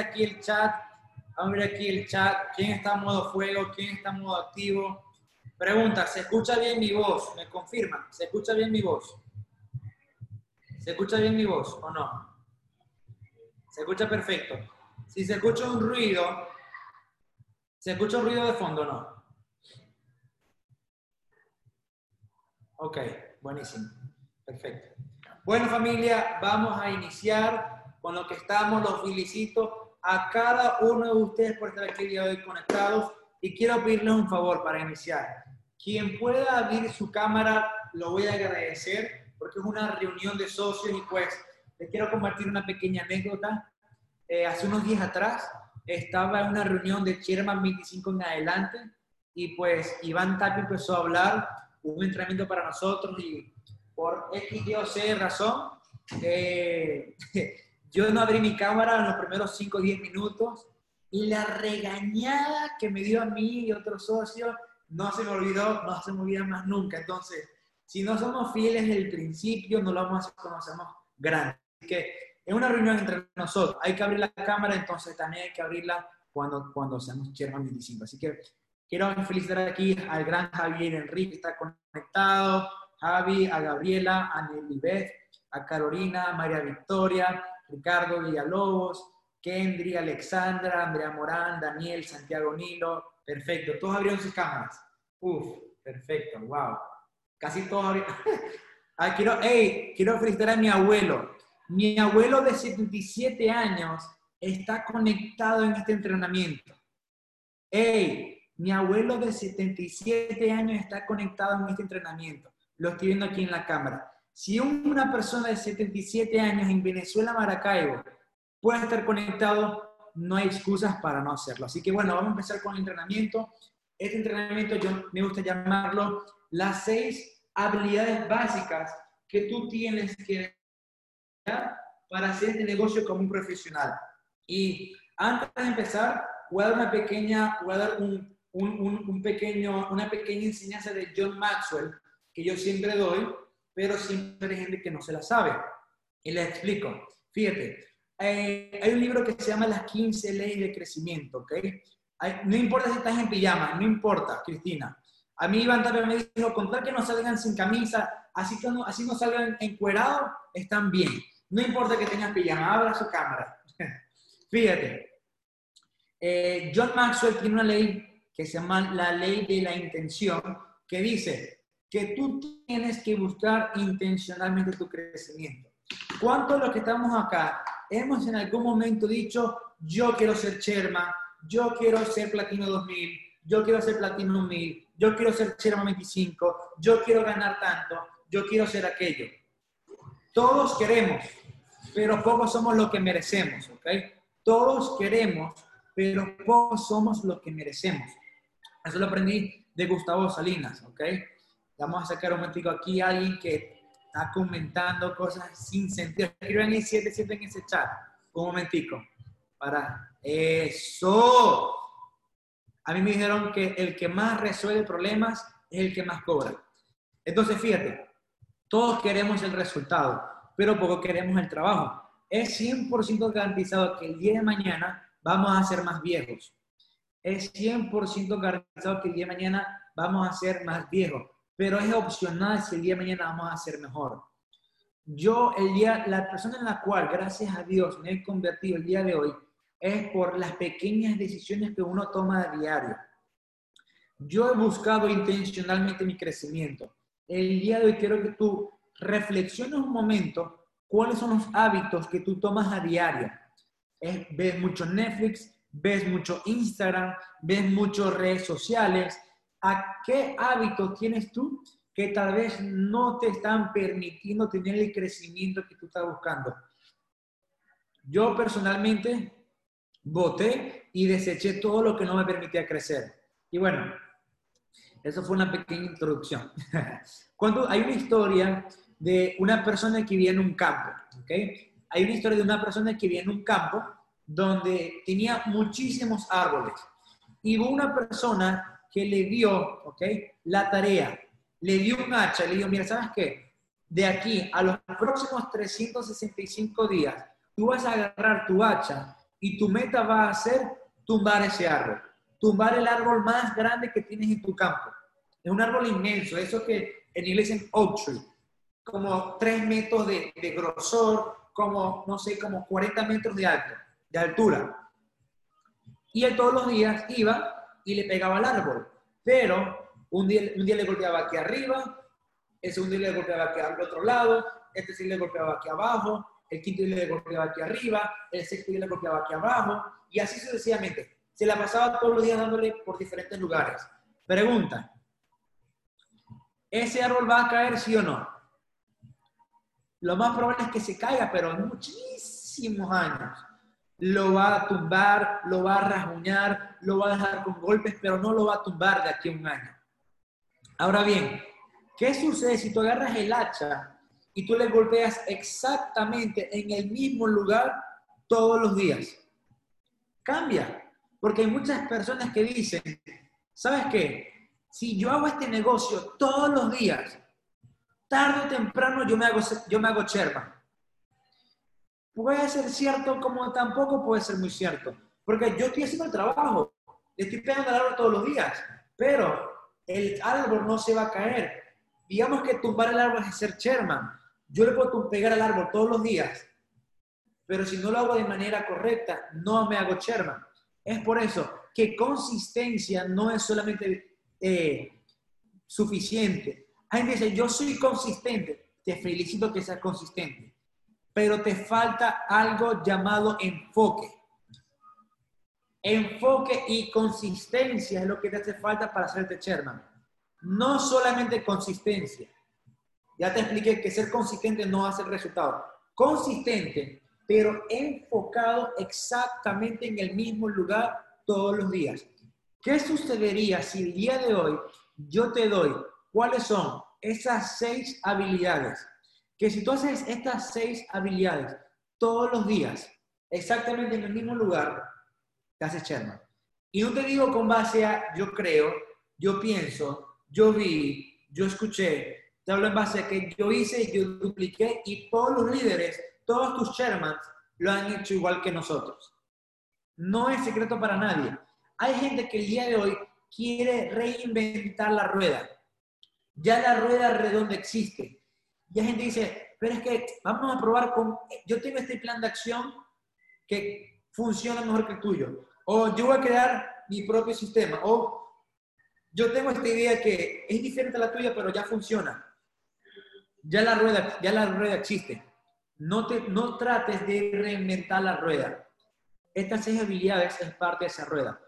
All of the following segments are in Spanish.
aquí el chat. Vamos a abrir aquí el chat. ¿Quién está en modo fuego? ¿Quién está en modo activo? Pregunta, ¿se escucha bien mi voz? ¿Me confirman? ¿Se escucha bien mi voz? ¿Se escucha bien mi voz o no? Se escucha perfecto. Si se escucha un ruido, ¿se escucha un ruido de fondo o no? Ok, buenísimo. Perfecto. Bueno, familia, vamos a iniciar con lo que estamos. Los felicito a cada uno de ustedes por estar aquí hoy conectados. Y quiero pedirles un favor para iniciar. Quien pueda abrir su cámara, lo voy a agradecer porque es una reunión de socios y pues les quiero compartir una pequeña anécdota. Eh, hace unos días atrás estaba en una reunión de Chairman 25 en adelante y pues Iván Tapio empezó a hablar, un entrenamiento para nosotros y por X, Y o C razón, eh, yo no abrí mi cámara en los primeros 5 o 10 minutos y la regañada que me dio a mí y otros socios no se me olvidó, no se me olvida más nunca. Entonces, si no somos fieles desde el principio, no lo vamos a hacer cuando seamos grandes. Así que es una reunión entre nosotros. Hay que abrir la cámara, entonces también hay que abrirla cuando, cuando seamos Chairman 25. Así que quiero felicitar aquí al gran Javier Enrique, que está conectado, Javi, a Gabriela, a Nelly Beth, a Carolina, María Victoria, Ricardo Villalobos, Kendry, Alexandra, Andrea Morán, Daniel, Santiago Nilo, Perfecto, todos abrieron sus cámaras. Uf, perfecto, wow. Casi todos abrieron. quiero, hey, quiero felicitar a mi abuelo. Mi abuelo de 77 años está conectado en este entrenamiento. Hey, mi abuelo de 77 años está conectado en este entrenamiento. Lo estoy viendo aquí en la cámara. Si una persona de 77 años en Venezuela, Maracaibo, puede estar conectado, no hay excusas para no hacerlo. Así que bueno, vamos a empezar con el entrenamiento. Este entrenamiento yo me gusta llamarlo las seis habilidades básicas que tú tienes que para hacer este negocio como un profesional. Y antes de empezar, voy a dar una pequeña, voy a dar un, un, un, pequeño, una pequeña enseñanza de John Maxwell que yo siempre doy, pero siempre hay gente que no se la sabe. Y les explico. Fíjate, eh, hay un libro que se llama Las 15 leyes de crecimiento, ¿ok? no importa si estás en pijama, no importa, Cristina. A mí Iván también me dijo, contar que no salgan sin camisa, así, que no, así no salgan encuerados, están bien. No importa que tengas pijama, abra su cámara. Fíjate, eh, John Maxwell tiene una ley que se llama la ley de la intención, que dice que tú tienes que buscar intencionalmente tu crecimiento. ¿Cuántos de los que estamos acá hemos en algún momento dicho, yo quiero ser Sherman, yo quiero ser Platino 2000, yo quiero ser Platino 1000, yo quiero ser Sherman 25, yo quiero ganar tanto, yo quiero ser aquello. Todos queremos, pero pocos somos lo que merecemos, ¿ok? Todos queremos, pero pocos somos lo que merecemos. Eso lo aprendí de Gustavo Salinas, ¿ok? Vamos a sacar un momentico aquí a alguien que está comentando cosas sin sentido. Escriban ahí 77 en ese chat. Un momentico. Para eso. A mí me dijeron que el que más resuelve problemas es el que más cobra. Entonces, fíjate, todos queremos el resultado, pero poco queremos el trabajo. Es 100% garantizado que el día de mañana vamos a ser más viejos. Es 100% garantizado que el día de mañana vamos a ser más viejos pero es opcional si el día de mañana vamos a ser mejor. Yo, el día, la persona en la cual, gracias a Dios, me he convertido el día de hoy, es por las pequeñas decisiones que uno toma a diario. Yo he buscado intencionalmente mi crecimiento. El día de hoy quiero que tú reflexiones un momento cuáles son los hábitos que tú tomas a diario. ves mucho Netflix, ves mucho Instagram, ves mucho redes sociales, ¿A qué hábitos tienes tú que tal vez no te están permitiendo tener el crecimiento que tú estás buscando? Yo personalmente voté y deseché todo lo que no me permitía crecer. Y bueno, eso fue una pequeña introducción. Cuando hay una historia de una persona que vivía en un campo, ¿ok? Hay una historia de una persona que vivía en un campo donde tenía muchísimos árboles. Y hubo una persona que le dio, ¿ok? La tarea, le dio un hacha, le dijo, mira, ¿sabes qué? De aquí a los próximos 365 días, tú vas a agarrar tu hacha y tu meta va a ser tumbar ese árbol, tumbar el árbol más grande que tienes en tu campo. Es un árbol inmenso, eso que en inglés dicen oak tree, como tres metros de, de grosor, como, no sé, como 40 metros de alto, de altura. Y él todos los días iba y le pegaba al árbol, pero un día, un día le golpeaba aquí arriba, el segundo día le golpeaba aquí al otro lado, este sí le golpeaba aquí abajo, el quinto día le golpeaba aquí arriba, el sexto día le golpeaba aquí abajo, y así sucesivamente. Se la pasaba todos los días dándole por diferentes lugares. Pregunta, ¿ese árbol va a caer sí o no? Lo más probable es que se caiga, pero en muchísimos años. Lo va a tumbar, lo va a rasguñar, lo va a dejar con golpes, pero no lo va a tumbar de aquí a un año. Ahora bien, ¿qué sucede si tú agarras el hacha y tú le golpeas exactamente en el mismo lugar todos los días. Cambia, porque hay muchas personas que dicen, ¿sabes qué? Si yo hago este negocio todos los días, tarde o temprano yo me hago, yo me hago. Puede ser cierto como tampoco puede ser muy cierto, porque yo estoy haciendo el trabajo, estoy pegando al árbol todos los días, pero el árbol no se va a caer. Digamos que tumbar el árbol es ser chairman. Yo le puedo pegar al árbol todos los días, pero si no lo hago de manera correcta, no me hago chairman. Es por eso que consistencia no es solamente eh, suficiente. Hay dice, yo soy consistente, te felicito que seas consistente, pero te falta algo llamado enfoque. Enfoque y consistencia es lo que te hace falta para hacerte chairman. No solamente consistencia. Ya te expliqué que ser consistente no hace resultado. Consistente, pero enfocado exactamente en el mismo lugar todos los días. ¿Qué sucedería si el día de hoy yo te doy cuáles son esas seis habilidades? Que si tú haces estas seis habilidades todos los días, exactamente en el mismo lugar, te haces Sherman. Y no te digo con base a yo creo, yo pienso, yo vi, yo escuché, te hablo en base a que yo hice, yo dupliqué y todos los líderes, todos tus chairmans lo han hecho igual que nosotros. No es secreto para nadie. Hay gente que el día de hoy quiere reinventar la rueda. Ya la rueda redonda existe. Y hay gente que dice, pero es que vamos a probar con, yo tengo este plan de acción que funciona mejor que el tuyo. O yo voy a crear mi propio sistema. O yo tengo esta idea que es diferente a la tuya, pero ya funciona ya la rueda, ya la rueda existe. No, te, no trates de reinventar la rueda. Estas seis habilidades es parte de esa rueda.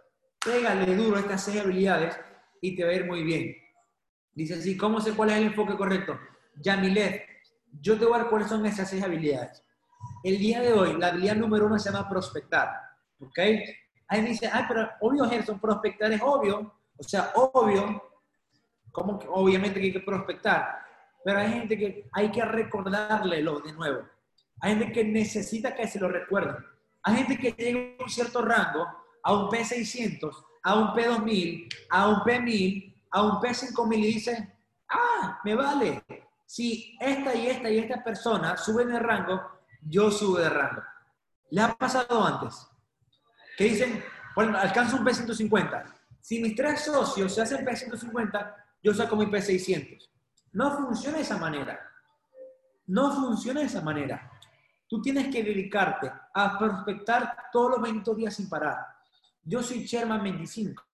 Pégale duro estas seis habilidades y te va a ir muy bien. Dice así, ¿cómo sé cuál es el enfoque correcto? Yamilet, yo te voy a dar cuáles son esas seis habilidades. El día de hoy, la habilidad número uno se llama prospectar. ¿Ok? Ahí dice, ay, pero obvio, Gerson, prospectar es obvio. O sea, obvio, ¿cómo que obviamente que hay que prospectar? Pero hay gente que hay que recordarle de nuevo. Hay gente que necesita que se lo recuerden. Hay gente que llega a un cierto rango, a un P600, a un P2000, a un P1000, a un P5000 y dice, ah, me vale. Si esta y esta y esta persona suben de rango, yo subo de rango. ¿Le ha pasado antes? Que dicen, bueno, alcanzo un P150. Si mis tres socios se hacen P150, yo saco mi P600. No funciona de esa manera. No funciona de esa manera. Tú tienes que dedicarte a prospectar todos los 20 días sin parar. Yo soy Sherman 25.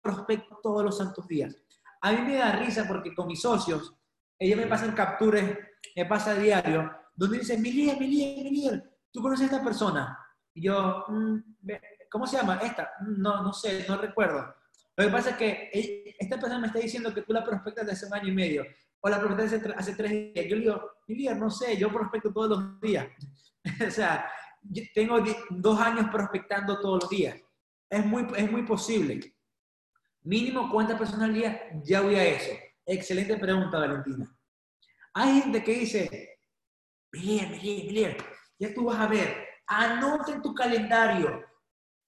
Prospecto todos los santos días. A mí me da risa porque con mis socios, ellos me pasan capturas, me pasa a diario, donde dicen, Milier, Milier, Milier, ¿tú conoces a esta persona? Y yo, mm, ¿cómo se llama? Esta, mm, no, no sé, no recuerdo. Lo que pasa es que esta persona me está diciendo que tú la prospectas desde hace un año y medio, o la prospectas hace, tres días. Yo le digo, mi no sé, yo prospecto todos los días. o sea, yo tengo dos años prospectando todos los días. Es muy, es muy posible. Mínimo, ¿cuántas personas al día? Ya voy a eso. Excelente pregunta, Valentina. Hay gente que dice, bien, bien, bien, ya tú vas a ver, anota en tu calendario,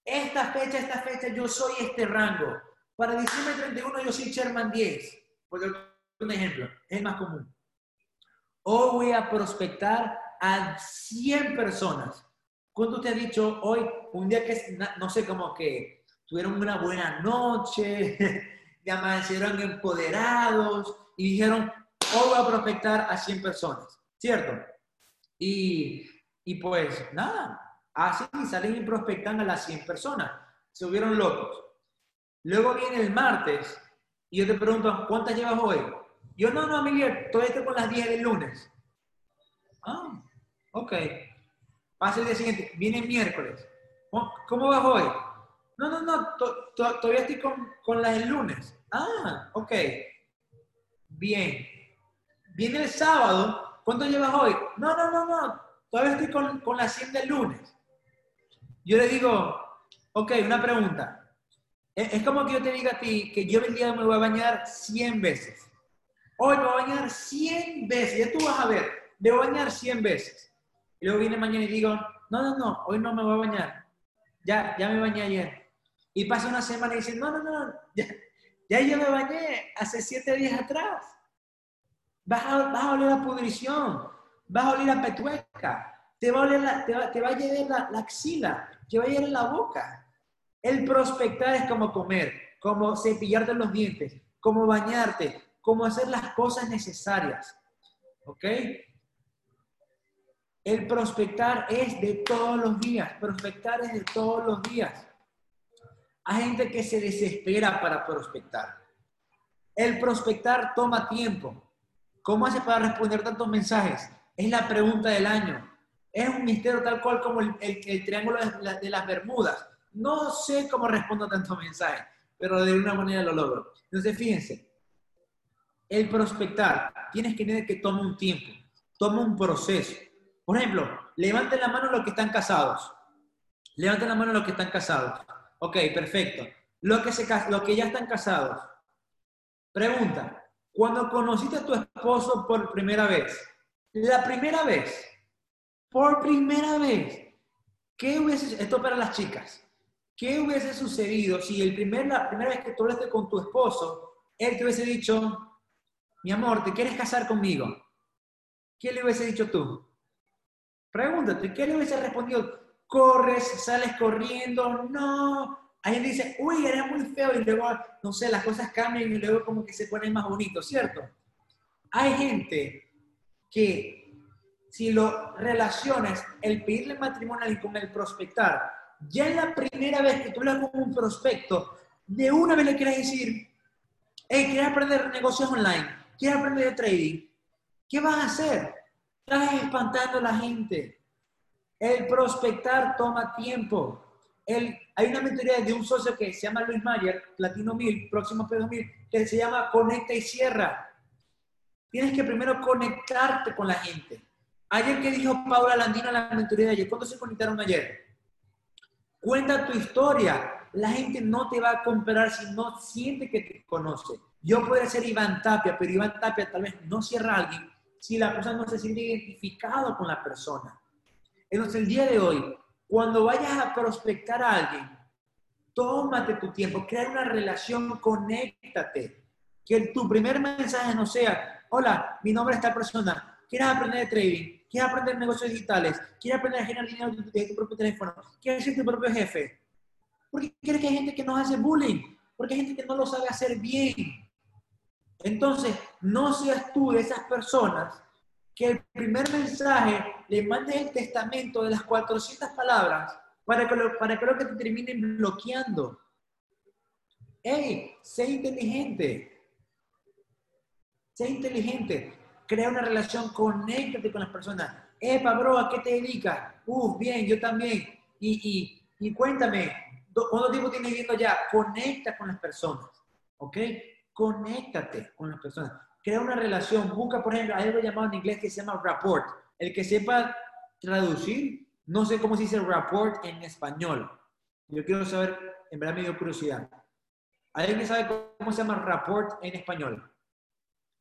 esta fecha, esta fecha, yo soy este rango. Para diciembre 31 yo soy Sherman 10, por un ejemplo, es más común. O voy a prospectar a 100 personas. ¿Cuánto te ha dicho hoy, un día que, no sé, como que tuvieron una buena noche, ya amanecieron empoderados y dijeron, hoy voy a prospectar a 100 personas, ¿cierto? Y, y pues nada, así salen y prospectan a las 100 personas. Se hubieron locos. Luego viene el martes y yo te pregunto, ¿cuántas llevas hoy? Yo, no, no, Miguel, todavía estoy con las 10 del lunes. Ah, ok. Pasa el día siguiente, viene miércoles. ¿Cómo vas hoy? No, no, no, todavía estoy con, con las del lunes. Ah, ok. Bien. Viene el sábado, ¿cuánto llevas hoy? No, no, no, no, todavía estoy con, con las 100 del lunes. Yo le digo, ok, una pregunta. Es como que yo te diga a ti que yo el día me voy a bañar 100 veces. Hoy me voy a bañar 100 veces. Ya tú vas a ver, me voy a bañar 100 veces. Y luego viene mañana y digo, no, no, no, hoy no me voy a bañar. Ya, ya me bañé ayer. Y pasa una semana y dice, no, no, no, ya, ya yo me bañé hace 7 días atrás. Vas a, vas oler a pudrición, vas a oler a petueca, te va a, oler la, te va, te va a la, la axila, te va a llevar la boca. El prospectar es como comer, como cepillarte los dientes, como bañarte, como hacer las cosas necesarias. ¿Ok? El prospectar es de todos los días. Prospectar es de todos los días. Hay gente que se desespera para prospectar. El prospectar toma tiempo. ¿Cómo hace para responder tantos mensajes? Es la pregunta del año. Es un misterio tal cual como el, triángulo de las Bermudas. No sé cómo respondo tantos mensajes, pero de una manera lo logro. Entonces, fíjense, el prospectar, tienes que tener que tomar un tiempo, toma un proceso. Por ejemplo, levanten la mano los que están casados. Levanten la mano los que están casados. Ok, perfecto. Los que, se, los que ya están casados. Pregunta, cuando conociste a tu esposo por primera vez, la primera vez, por primera vez, ¿qué hubiese, esto para las chicas, ¿Qué hubiese sucedido si el primer, la primera vez que tú hablaste con tu esposo, él te hubiese dicho, mi amor, ¿te quieres casar conmigo? ¿Qué le hubiese dicho tú? Pregúntate, ¿qué le hubiese respondido? Corres, sales corriendo, no. Alguien dice, uy, eres muy feo y luego, no sé, las cosas cambian y luego como que se pone más bonito, ¿cierto? Hay gente que si lo relacionas, el pedirle matrimonio y con el prospectar, ya en la primera vez que tú hablas con un prospecto, de una vez le quieres decir, hey, ¿quieres aprender negocios online? ¿Quieres aprender de trading? ¿Qué vas a hacer? Estás espantando a la gente. El prospectar toma tiempo. El, hay una mentoría de un socio que se llama Luis Mayer, Platino 1000, próximo P 2000, que se llama Conecta y Cierra. Tienes que primero conectarte con la gente. Ayer que dijo Paula Landino la mentoría de ayer, ¿cuándo se conectaron ayer? Cuenta tu historia. La gente no te va a comprar si no siente que te conoce. Yo podría ser Iván Tapia, pero Iván Tapia tal vez no cierra a alguien si la persona no se siente identificado con la persona. Entonces, el día de hoy, cuando vayas a prospectar a alguien, tómate tu tiempo, crea una relación, conéctate. Que tu primer mensaje no sea, hola, mi nombre es esta persona, ¿quieres aprender de trading? quieres aprender negocios digitales, quieres aprender a generar dinero de tu propio teléfono, quieres ser tu propio jefe. Porque quieres que hay gente que nos hace bullying, porque hay gente que no lo sabe hacer bien. Entonces, no seas tú de esas personas que el primer mensaje le mandes el testamento de las 400 palabras para que lo, para que, lo que te terminen bloqueando. ¡Ey! Sé inteligente. Sé inteligente crea una relación, conéctate con las personas. Epa, bro, ¿a qué te dedicas? Uf, bien, yo también. Y, y, y cuéntame, ¿cuánto tiempo tienes viendo ya? Conecta con las personas, ¿ok? Conéctate con las personas. Crea una relación. Busca, por ejemplo, hay algo llamado en inglés que se llama rapport. El que sepa traducir, no sé cómo se dice rapport en español. Yo quiero saber, en verdad me dio curiosidad. ¿Alguien sabe cómo se llama rapport en español?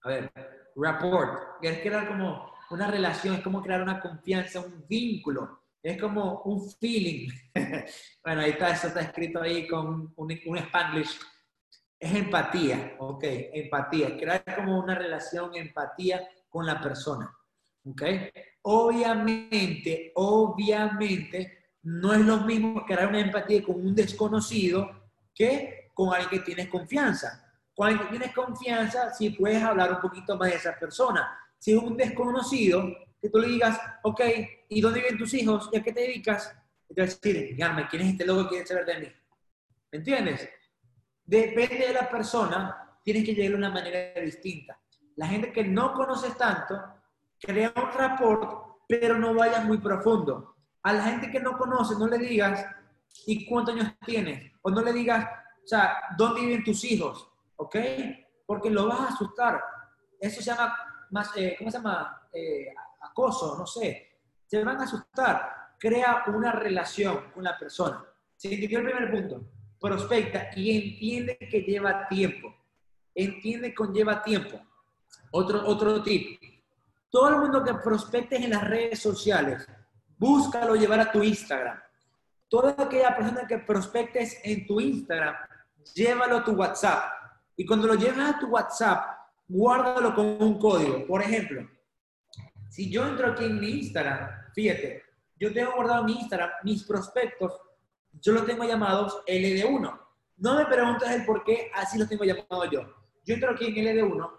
A ver, rapport, que es crear como una relación, es como crear una confianza, un vínculo, es como un feeling. bueno, ahí está, eso está escrito ahí con un, un spanglish. Es empatía, ok, empatía, crear como una relación, empatía con la persona, ok. Obviamente, obviamente, no es lo mismo crear una empatía con un desconocido que con alguien que tienes confianza. Con alguien que tienes confianza, si puedes hablar un poquito más de esa persona. Si es un desconocido, que tú le digas, ok, ¿y dónde viven tus hijos? ¿Y a qué te dedicas? Y te va a decir, ¿quién es este loco que quiere saber de mí? ¿Me entiendes? Depende de la persona, tienes que llegar de una manera distinta. La gente que no conoces tanto, crea un rapport, pero no vayas muy profundo. A la gente que no conoce, no le digas, ¿y cuántos años tienes? O no le digas, o sea, ¿dónde viven tus hijos? ¿Ok? Porque lo vas a asustar. Eso se llama, más, eh, ¿cómo se llama? Eh, acoso, no sé. Se van a asustar. Crea una relación con la persona. ¿Se entendió el primer punto? Prospecta y entiende que lleva tiempo. Entiende que conlleva tiempo. Otro, otro tip. Todo el mundo que prospectes en las redes sociales, búscalo llevar a tu Instagram. Toda aquella persona que prospectes en tu Instagram, llévalo a tu WhatsApp. Y cuando lo llevas a tu WhatsApp, guárdalo con un código. Por ejemplo, si yo entro aquí en mi Instagram, fíjate, yo tengo guardado mi Instagram, mis prospectos, yo los tengo llamados LD1. No me preguntes el por qué, así los tengo llamados yo. Yo entro aquí en LD1,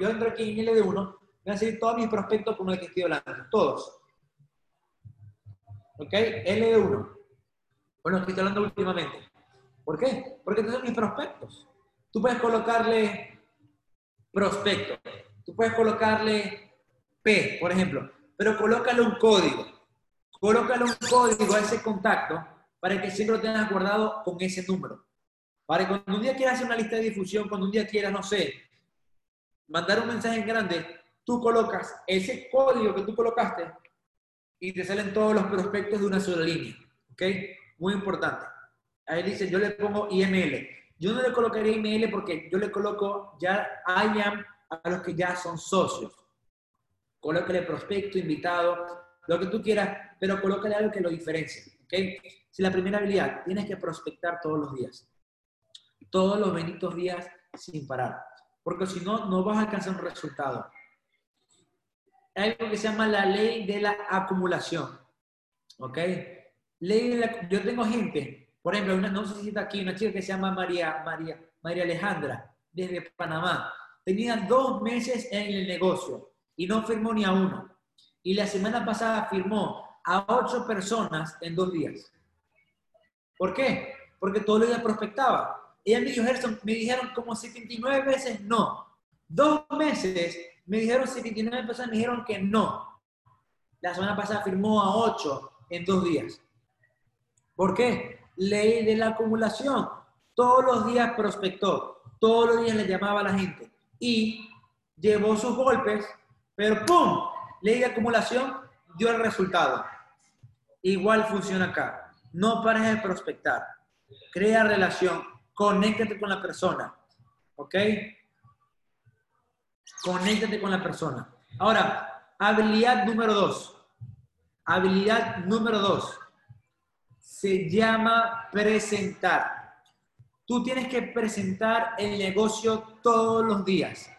yo entro aquí en LD1, me van a salir todos mis prospectos como el que estoy hablando, todos. ¿Ok? LD1. Bueno, que estoy hablando últimamente. ¿Por qué? Porque estos son mis prospectos. Tú puedes colocarle prospecto. Tú puedes colocarle P, por ejemplo. Pero colócale un código. Colócale un código a ese contacto para que siempre lo tengas guardado con ese número. Para cuando un día quieras hacer una lista de difusión, cuando un día quieras, no sé, mandar un mensaje en grande, tú colocas ese código que tú colocaste y te salen todos los prospectos de una sola línea. ¿Ok? Muy importante. Ahí dice, yo le pongo IML. Yo no le colocaría IML porque yo le coloco ya IAM a los que ya son socios. Colócale prospecto, invitado, lo que tú quieras, pero colócale algo que lo diferencie. ¿ok? Si la primera habilidad, tienes que prospectar todos los días. Todos los benditos días sin parar. Porque si no, no vas a alcanzar un resultado hay algo que se llama la ley de la acumulación. ¿Ok? Ley de la, yo tengo gente, por ejemplo, una, no sé si está aquí, una chica que se llama María, María, María Alejandra, desde Panamá. Tenía dos meses en el negocio y no firmó ni a uno. Y la semana pasada firmó a ocho personas en dos días. ¿Por qué? Porque todo los días prospectaba. Ella me dijo, Gerson, me dijeron como 79 veces no. Dos meses me dijeron 79 personas, me dijeron que no. La semana pasada firmó a 8 en dos días. ¿Por qué? Ley de la acumulación. Todos los días prospectó, todos los días le llamaba a la gente y llevó sus golpes, pero ¡pum! Ley de acumulación dio el resultado. Igual funciona acá. No pares de prospectar. Crea relación. Conéctate con la persona. ¿Ok? Conéctate con la persona. Ahora, habilidad número dos. Habilidad número dos. Se llama presentar. Tú tienes que presentar el negocio todos los días.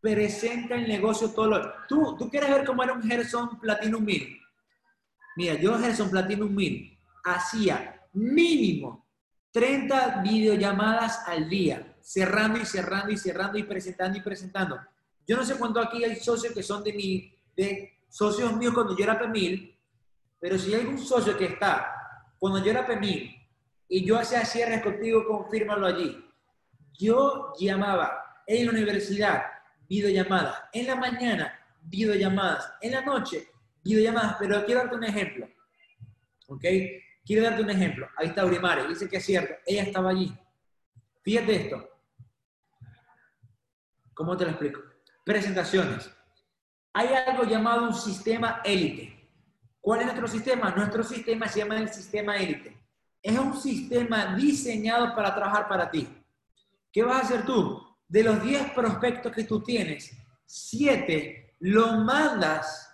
Presenta el negocio todos los días. ¿Tú, tú quieres ver cómo era un Gerson Platinum 1000. Mira, yo Gerson Platinum 1000 hacía mínimo 30 videollamadas al día cerrando y cerrando y cerrando y presentando y presentando. Yo no sé cuánto aquí hay socios que son de mi, de socios míos cuando yo era P1000, pero si hay algún socio que está cuando yo era P1000 y yo hacía cierres contigo, confírmalo allí. Yo llamaba en la universidad, videollamadas, en la mañana, videollamadas, en la noche, videollamadas, pero quiero darte un ejemplo. ¿Ok? Quiero darte un ejemplo. Ahí está Urimare, dice que es cierto, ella estaba allí. Fíjate esto. ¿Cómo te lo explico? Presentaciones. Hay algo llamado un sistema élite. ¿Cuál es nuestro sistema? Nuestro sistema se llama el sistema élite. Es un sistema diseñado para trabajar para ti. ¿Qué vas a hacer tú? De los 10 prospectos que tú tienes, 7 lo mandas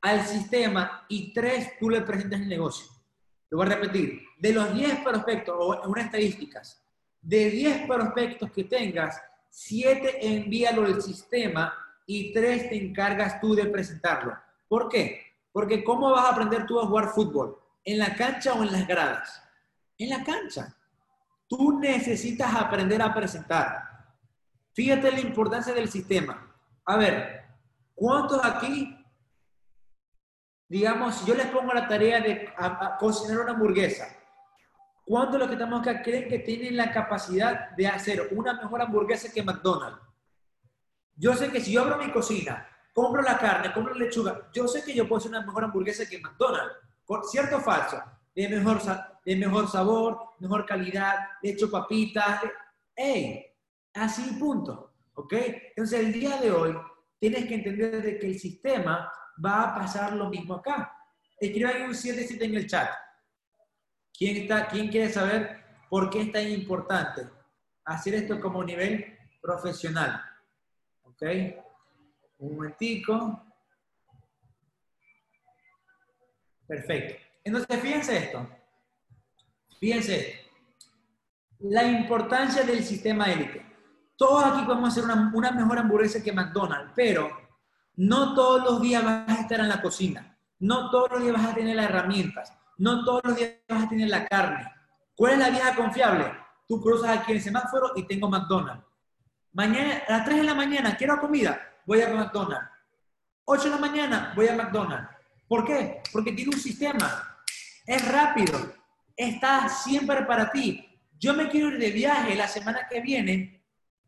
al sistema y 3 tú le presentas el negocio. Lo voy a repetir. De los 10 prospectos, o unas estadísticas, de 10 prospectos que tengas, siete envíalo al sistema y tres te encargas tú de presentarlo. ¿Por qué? Porque ¿cómo vas a aprender tú a jugar fútbol? ¿En la cancha o en las gradas? En la cancha. Tú necesitas aprender a presentar. Fíjate la importancia del sistema. A ver, ¿cuántos aquí, digamos, yo les pongo la tarea de cocinar una hamburguesa? ¿Cuántos los que estamos acá creen que tienen la capacidad de hacer una mejor hamburguesa que McDonald's? Yo sé que si yo abro mi cocina, compro la carne, compro la lechuga, yo sé que yo puedo hacer una mejor hamburguesa que McDonald's. ¿Cierto o falso? De mejor, de mejor sabor, mejor calidad, le echo papitas. ¡Ey! Así punto. ¿Ok? Entonces el día de hoy tienes que entender de que el sistema va a pasar lo mismo acá. Escriban un 77 en el chat. ¿Quién, está, ¿Quién quiere saber por qué es tan importante hacer esto como nivel profesional? ¿Ok? Un momentico. Perfecto. Entonces, fíjense esto. Fíjense. La importancia del sistema élite. Todos aquí podemos hacer una, una mejor hamburguesa que McDonald's, pero no todos los días vas a estar en la cocina. No todos los días vas a tener las herramientas. No todos los días vas a tener la carne. ¿Cuál es la vieja confiable? Tú cruzas aquí en el semáforo y tengo McDonald's. Mañana, a las 3 de la mañana, quiero comida, voy a McDonald's. 8 de la mañana, voy a McDonald's. ¿Por qué? Porque tiene un sistema. Es rápido. Está siempre para ti. Yo me quiero ir de viaje la semana que viene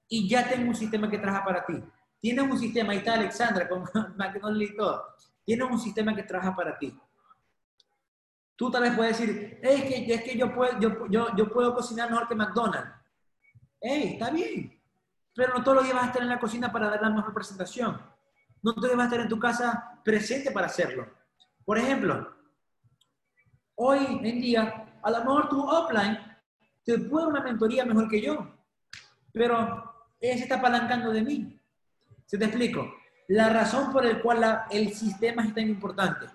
y ya tengo un sistema que trabaja para ti. Tienes un sistema, ahí está Alexandra con McDonald's y todo. Tienes un sistema que trabaja para ti. Tú tal vez puedes decir, es que, es que yo, puedo, yo, yo, yo puedo cocinar mejor que McDonald's. ¡Ey, está bien! Pero no todos los días vas estar en la cocina para dar la mejor presentación. No todos los días estar en tu casa presente para hacerlo. Por ejemplo, hoy en día, a lo mejor tu offline te puede una mentoría mejor que yo, pero ella se está apalancando de mí. ¿Se te explico? La razón por la cual el sistema es tan importante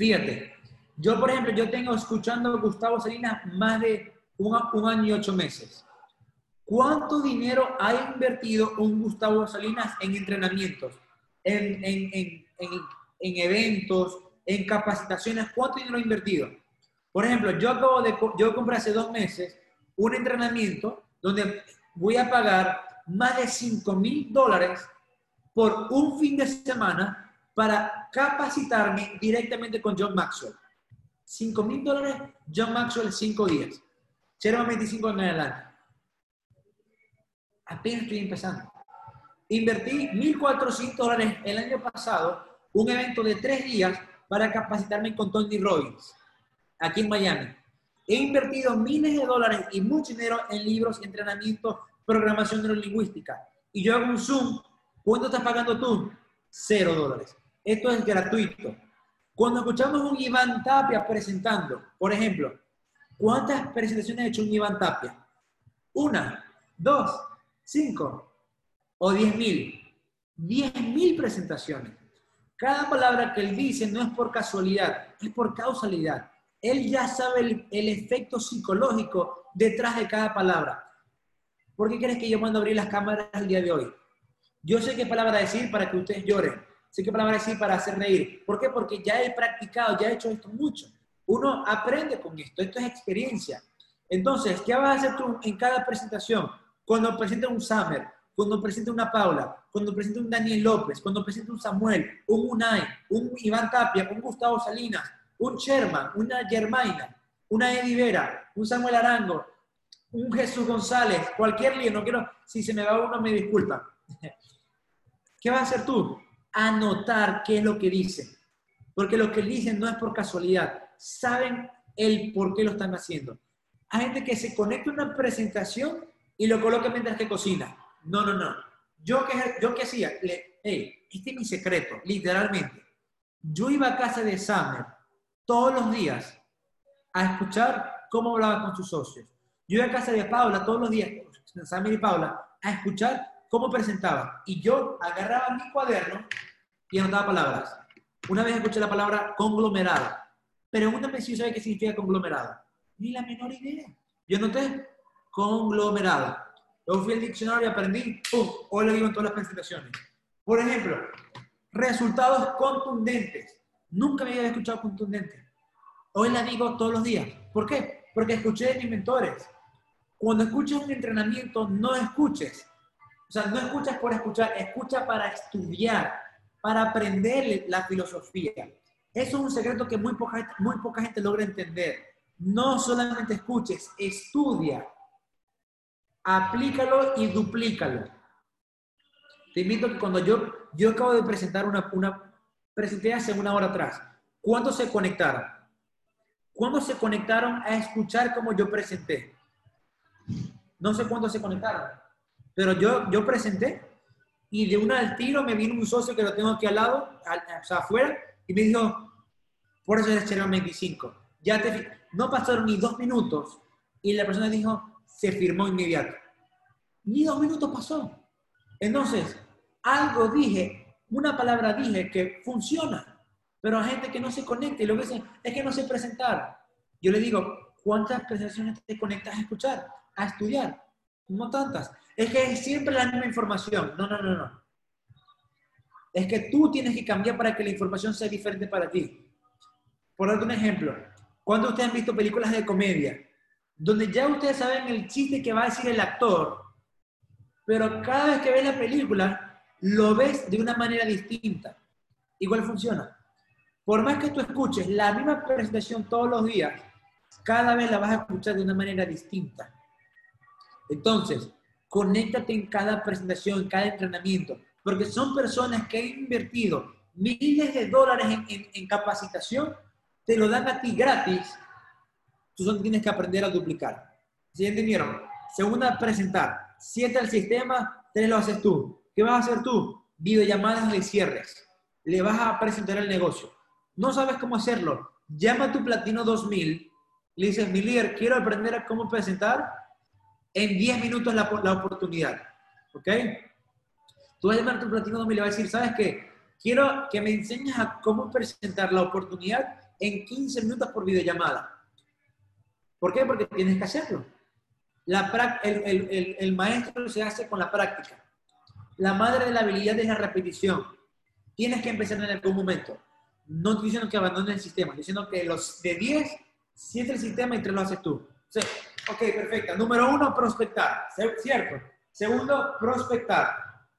Fíjate, yo por ejemplo, yo tengo escuchando a Gustavo Salinas más de un, año y ocho meses. ¿Cuánto dinero ha invertido un Gustavo Salinas en entrenamientos, en, en, en, eventos, en capacitaciones? ¿Cuánto dinero ha invertido? Por ejemplo, yo acabo de, yo compré hace dos meses un entrenamiento donde voy a pagar más de 5 mil dólares por un fin de semana para capacitarme directamente con John Maxwell. 5 mil dólares, John Maxwell, 5 días. 0.25 en adelante. Apenas estoy empezando. Invertí 1.400 dólares el año pasado, un evento de 3 días para capacitarme con Tony Robbins, aquí en Miami. He invertido miles de dólares y mucho dinero en libros, entrenamiento, programación neurolingüística. Y yo hago un Zoom. ¿Cuánto estás pagando tú? Cero dólares. Esto es gratuito. Cuando escuchamos un Iván Tapia presentando, por ejemplo, ¿cuántas presentaciones ha hecho un Iván Tapia? Una, dos, cinco o diez mil. Diez mil presentaciones. Cada palabra que él dice no es por casualidad, es por causalidad. Él ya sabe el, el efecto psicológico detrás de cada palabra. ¿Por qué crees que yo mando a abrir las cámaras el día de hoy? Yo sé qué palabra decir para que ustedes lloren sé qué palabra decir para hacer reír. ¿Por qué? Porque ya he practicado, ya he hecho esto mucho. Uno aprende con esto, esto es experiencia. Entonces, ¿qué vas a hacer tú en cada presentación? Cuando presenta un Summer, cuando presenta una Paula, cuando presenta un Daniel López, cuando presenta un Samuel, un Unai, un Iván Tapia, un Gustavo Salinas, un Sherman, una Germaina, una Eddie Vera, un Samuel Arango, un Jesús González, cualquier lío, no quiero, si se me va uno me disculpa. ¿Qué vas a hacer tú? anotar qué es lo que dicen. Porque lo que dicen no es por casualidad. Saben el por qué lo están haciendo. Hay gente que se conecta a una presentación y lo coloca mientras que cocina. No, no, no. Yo que, yo qué hacía, Le, este es mi secreto, literalmente. Yo iba a casa de Summer todos los días a escuchar cómo hablaba con sus socios. Yo iba a casa de Paula todos los días, Summer y Paula, a escuchar cómo presentaba. Y yo agarraba mi cuaderno y anotaba palabras. Una vez escuché la palabra conglomerado. Pregúntame si sabe qué significa conglomerado. Ni la menor idea. Yo anoté conglomerado. Luego fui al diccionario y aprendí. ¡Pum! Hoy lo digo en todas las presentaciones. Por ejemplo, resultados contundentes. Nunca me había escuchado contundente. Hoy la digo todos los días. ¿Por qué? Porque escuché de mis mentores. Cuando escuchas un entrenamiento, no escuches. O sea, no escuchas por escuchar, escucha para estudiar, para aprender la filosofía. Eso es un secreto que muy poca, muy poca gente logra entender. No solamente escuches, estudia, aplícalo y duplícalo. Te invito a que cuando yo, yo acabo de presentar una, una, presenté hace una hora atrás, ¿cuántos se conectaron? ¿Cuántos se conectaron a escuchar como yo presenté? No sé cuántos se conectaron, pero yo, yo presenté y de una al tiro me vino un socio que lo tengo aquí al lado, o sea, afuera, y me dijo, por eso eres Cherón 25. Ya te, no pasaron ni dos minutos y la persona dijo, se firmó inmediato. Ni dos minutos pasó. Entonces, algo dije, una palabra dije que funciona, pero hay gente que no se conecta y lo que dicen es que no sé presentar. Yo le digo, ¿cuántas presentaciones te conectas a escuchar, a estudiar? No tantas. Es que es siempre la misma información. No, no, no, no. Es que tú tienes que cambiar para que la información sea diferente para ti. Por darte un ejemplo, cuando ustedes han visto películas de comedia, donde ya ustedes saben el chiste que va a decir el actor, pero cada vez que ves la película, lo ves de una manera distinta. Igual funciona. Por más que tú escuches la misma presentación todos los días, cada vez la vas a escuchar de una manera distinta. Entonces, conéctate en cada presentación, en cada entrenamiento, porque son personas que han invertido miles de dólares en, capacitación, te lo dan a ti gratis, tú solo tienes que aprender a duplicar. ¿Sí entendieron? Segunda, presentar. Siete al sistema, tres lo haces tú. ¿Qué vas a hacer tú? Videollamadas de cierres. Le vas a presentar el negocio. No sabes cómo hacerlo. Llama a tu Platino 2000. Le dices, mi líder, quiero aprender a cómo presentar. En 10 minutos la, la oportunidad. ¿Ok? Tú vas a llamar a tu Platino 2000 y le vas a decir, ¿sabes qué? Quiero que me enseñes a cómo presentar la oportunidad en 15 minutos por videollamada. ¿Por qué? Porque tienes que hacerlo. La, el, el, maestro se hace con la práctica. La madre de la habilidad es la repetición. Tienes que empezar en algún momento. No estoy diciendo que abandones el sistema, estoy diciendo que los de 10, 7 el sistema y 3 lo haces tú. Sí. Ok, perfecto. Número uno, prospectar. ¿Cierto? Segundo, prospectar.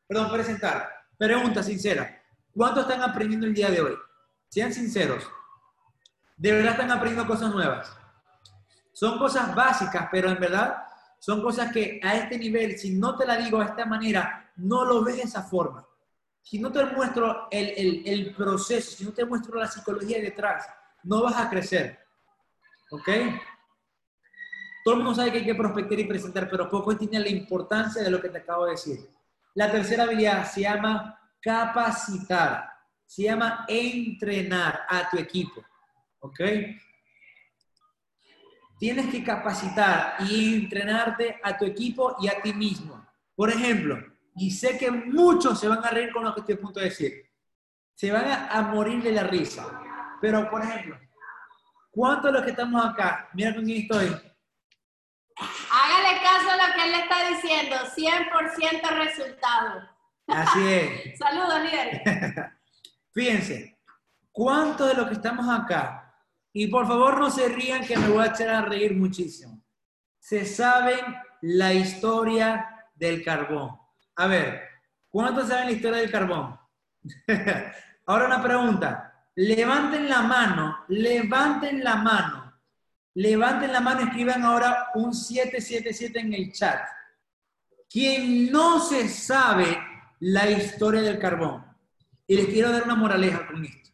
Perdón, presentar. Pregunta sincera. ¿Cuánto están aprendiendo el día de hoy? Sean sinceros. ¿De verdad están aprendiendo cosas nuevas? Son cosas básicas, pero en verdad son cosas que a este nivel, si no te la digo de esta manera, no lo ves de esa forma. Si no te muestro el, el, proceso, si no te muestro la psicología detrás, no vas a crecer. ¿Ok? Todo el mundo sabe que hay que prospectar y presentar, pero poco entiende la importancia de lo que te acabo de decir. La tercera habilidad se llama capacitar, se llama entrenar a tu equipo. ¿Ok? Tienes que capacitar y entrenarte a tu equipo y a ti mismo. Por ejemplo, y sé que muchos se van a reír con lo que estoy a punto de decir. Se van a, morir de la risa. Pero, por ejemplo, ¿cuántos de los que estamos acá? Mira con quién estoy. Hágale caso a lo que él le está diciendo. 100% resultado. Así es. Saludos, líder. Fíjense, ¿cuántos de los que estamos acá y por favor no se rían que me voy a echar a reír muchísimo. Se saben la historia del carbón. A ver, ¿cuántos saben la historia del carbón? Ahora una pregunta. Levanten la mano, levanten la mano. Levanten la mano, escriban ahora un 777 en el chat. Quien no se sabe la historia del carbón. Y les quiero dar una moraleja con esto.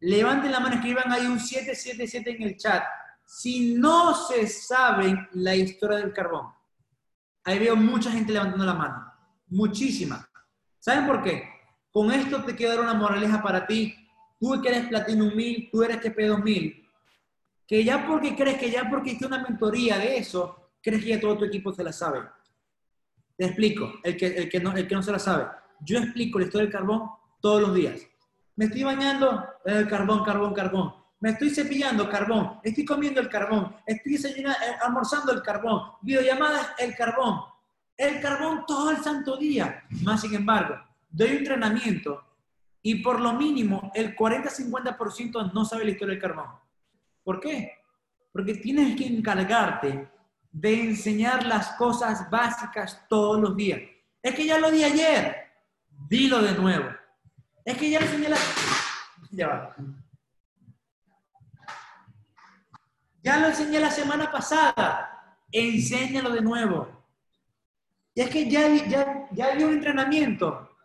Levanten la mano, escriban ahí un 777 en el chat. Si no se sabe la historia del carbón, ahí veo mucha gente levantando la mano. Muchísima. ¿Saben por qué? Con esto te quiero dar una moraleja para ti. Tú que eres Platinum 1000, tú eres TP2000. Que ya porque crees que ya porque hiciste una mentoría de eso, crees que ya todo tu equipo se la sabe. Te explico, el que, el que, no, el que no se la sabe. Yo explico la historia del carbón todos los días. Me estoy bañando, el carbón, carbón, carbón. Me estoy cepillando, carbón. Estoy comiendo el carbón. Estoy eh, almorzando el carbón. Videollamadas, el carbón. El carbón todo el santo día. Más sin embargo, doy un entrenamiento Y por lo mínimo, el 40-50% no sabe la historia del carbón. ¿Por qué? Porque tienes que encargarte de enseñar las cosas básicas todos los días. Es que ya lo di ayer, dilo de nuevo. Es que ya lo enseñé la... Ya va. Ya lo enseñé la semana pasada, enséñalo de nuevo. Y es que ya, ya, ya un entrenamiento,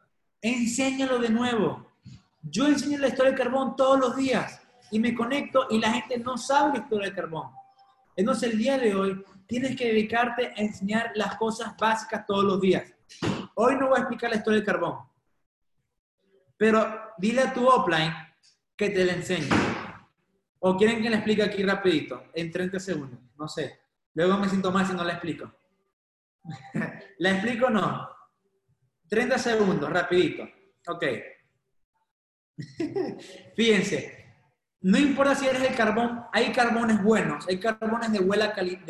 enséñalo de nuevo. Yo enseño la historia del carbón todos los días y me conecto y la gente no sabe la historia del carbón. Entonces el día de hoy tienes que dedicarte a enseñar las cosas básicas todos los días. Hoy no voy a explicar la historia del carbón, pero dile a tu offline que te la enseñe. ¿O quieren que le explique aquí rapidito, en 30 segundos? No sé. Luego me siento mal si no la explico. ¿La explico o no? 30 segundos, rapidito. Ok. Fíjense, no importa si eres el carbón, hay carbones buenos, hay carbones de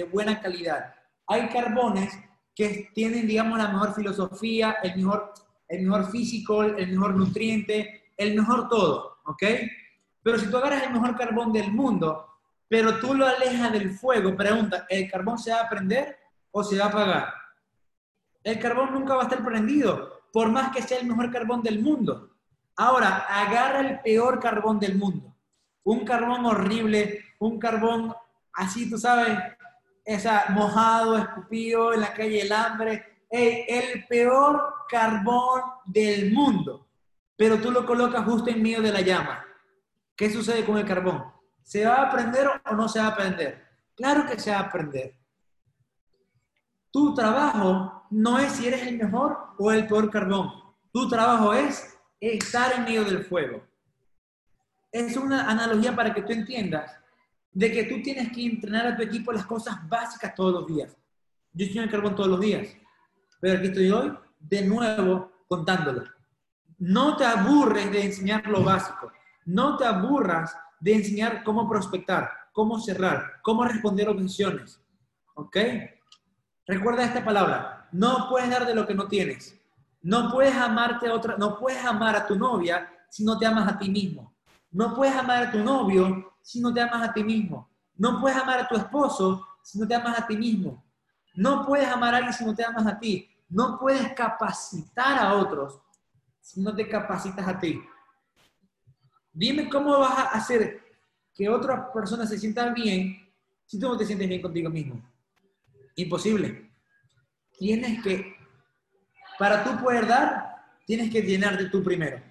buena, calidad. Hay carbones que tienen, digamos, la mejor filosofía, el mejor, el mejor físico, el mejor nutriente, el mejor todo, ¿ok? Pero si tú agarras el mejor carbón del mundo, pero tú lo alejas del fuego, pregunta, ¿el carbón se va a prender o se va a apagar? El carbón nunca va a estar prendido, por más que sea el mejor carbón del mundo. Ahora, agarra el peor carbón del mundo un carbón horrible, un carbón así, tú sabes, esa mojado, escupido en la calle el hambre, el peor carbón del mundo, pero tú lo colocas justo en medio de la llama. ¿Qué sucede con el carbón? ¿Se va a prender o no se va a prender? Claro que se va a prender. Tu trabajo no es si eres el mejor o el peor carbón. Tu trabajo es estar en medio del fuego es una analogía para que tú entiendas de que tú tienes que entrenar a tu equipo las cosas básicas todos los días. Yo estoy en el carbón todos los días, pero aquí estoy hoy de nuevo contándolo. No te aburres de enseñar lo básico. No te aburras de enseñar cómo prospectar, cómo cerrar, cómo responder objeciones. ¿Ok? Recuerda esta palabra. No puedes dar de lo que no tienes. No puedes amarte a otra, no puedes amar a tu novia si no te amas a ti mismo. No puedes amar a tu novio si no te amas a ti mismo. No puedes amar a tu esposo si no te amas a ti mismo. No puedes amar a alguien si no te amas a ti. No puedes capacitar a otros si no te capacitas a ti. Dime cómo vas a hacer que otras personas se sientan bien si tú no te sientes bien contigo mismo. Imposible. Tienes que, para tú poder dar, tienes que llenarte tú primero.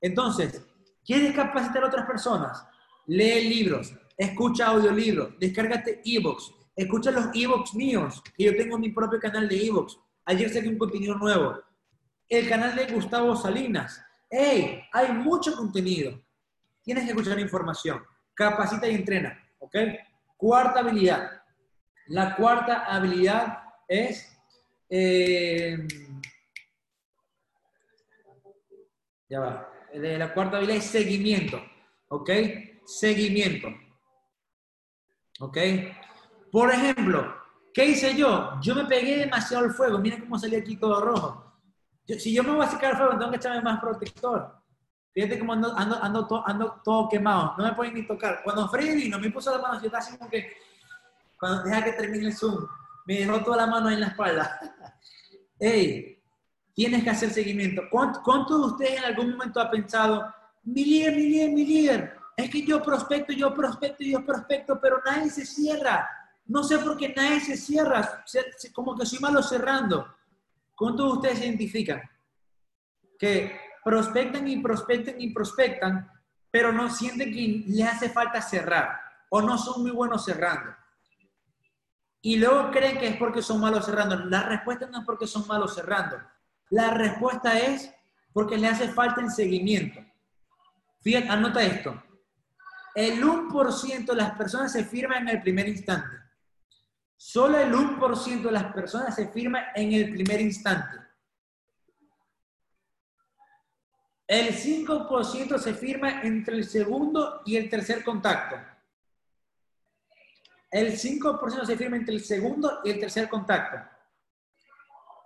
Entonces, ¿Quieres capacitar a otras personas? Lee libros, escucha audiolibros, descárgate ebooks, escucha los ebooks míos, que yo tengo mi propio canal de ebooks. Ayer saqué un contenido nuevo. El canal de Gustavo Salinas. ¡Hey! Hay mucho contenido. Tienes que escuchar información. Capacita y entrena. ¿Ok? Cuarta habilidad. La cuarta habilidad es... Eh, ya va de la cuarta habilidad es seguimiento. ¿Ok? Seguimiento. ¿Ok? Por ejemplo, ¿qué hice yo? Yo me pegué demasiado al fuego. Miren cómo salí aquí todo rojo. si yo me voy a sacar el fuego, tengo que echarme más protector. Fíjate cómo ando, ando, ando, todo, ando todo quemado. No me pueden ni tocar. Cuando Freddy vino, me puso la mano, yo estaba así como que, cuando deja que termine el Zoom, me dejó toda la mano ahí en la espalda. ¡Ey! Tienes que hacer seguimiento. ¿Cuántos de ustedes en algún momento ha pensado, mi líder, mi líder, mi líder, es que yo prospecto, yo prospecto, yo prospecto, pero nadie se cierra? No sé por qué nadie se cierra, como que soy malo cerrando. ¿Cuántos de ustedes se identifican? Que prospectan y prospectan y prospectan, pero no sienten que les hace falta cerrar o no son muy buenos cerrando. Y luego creen que es porque son malos cerrando. La respuesta no es porque son malos cerrando la respuesta es porque le hace falta en seguimiento. Fíjate, anota esto. El 1% de las personas se firman en el primer instante. Solo el 1% de las personas se firman en el primer instante. El 5% se firma entre el segundo y el tercer contacto. El 5% se firma entre el segundo y el tercer contacto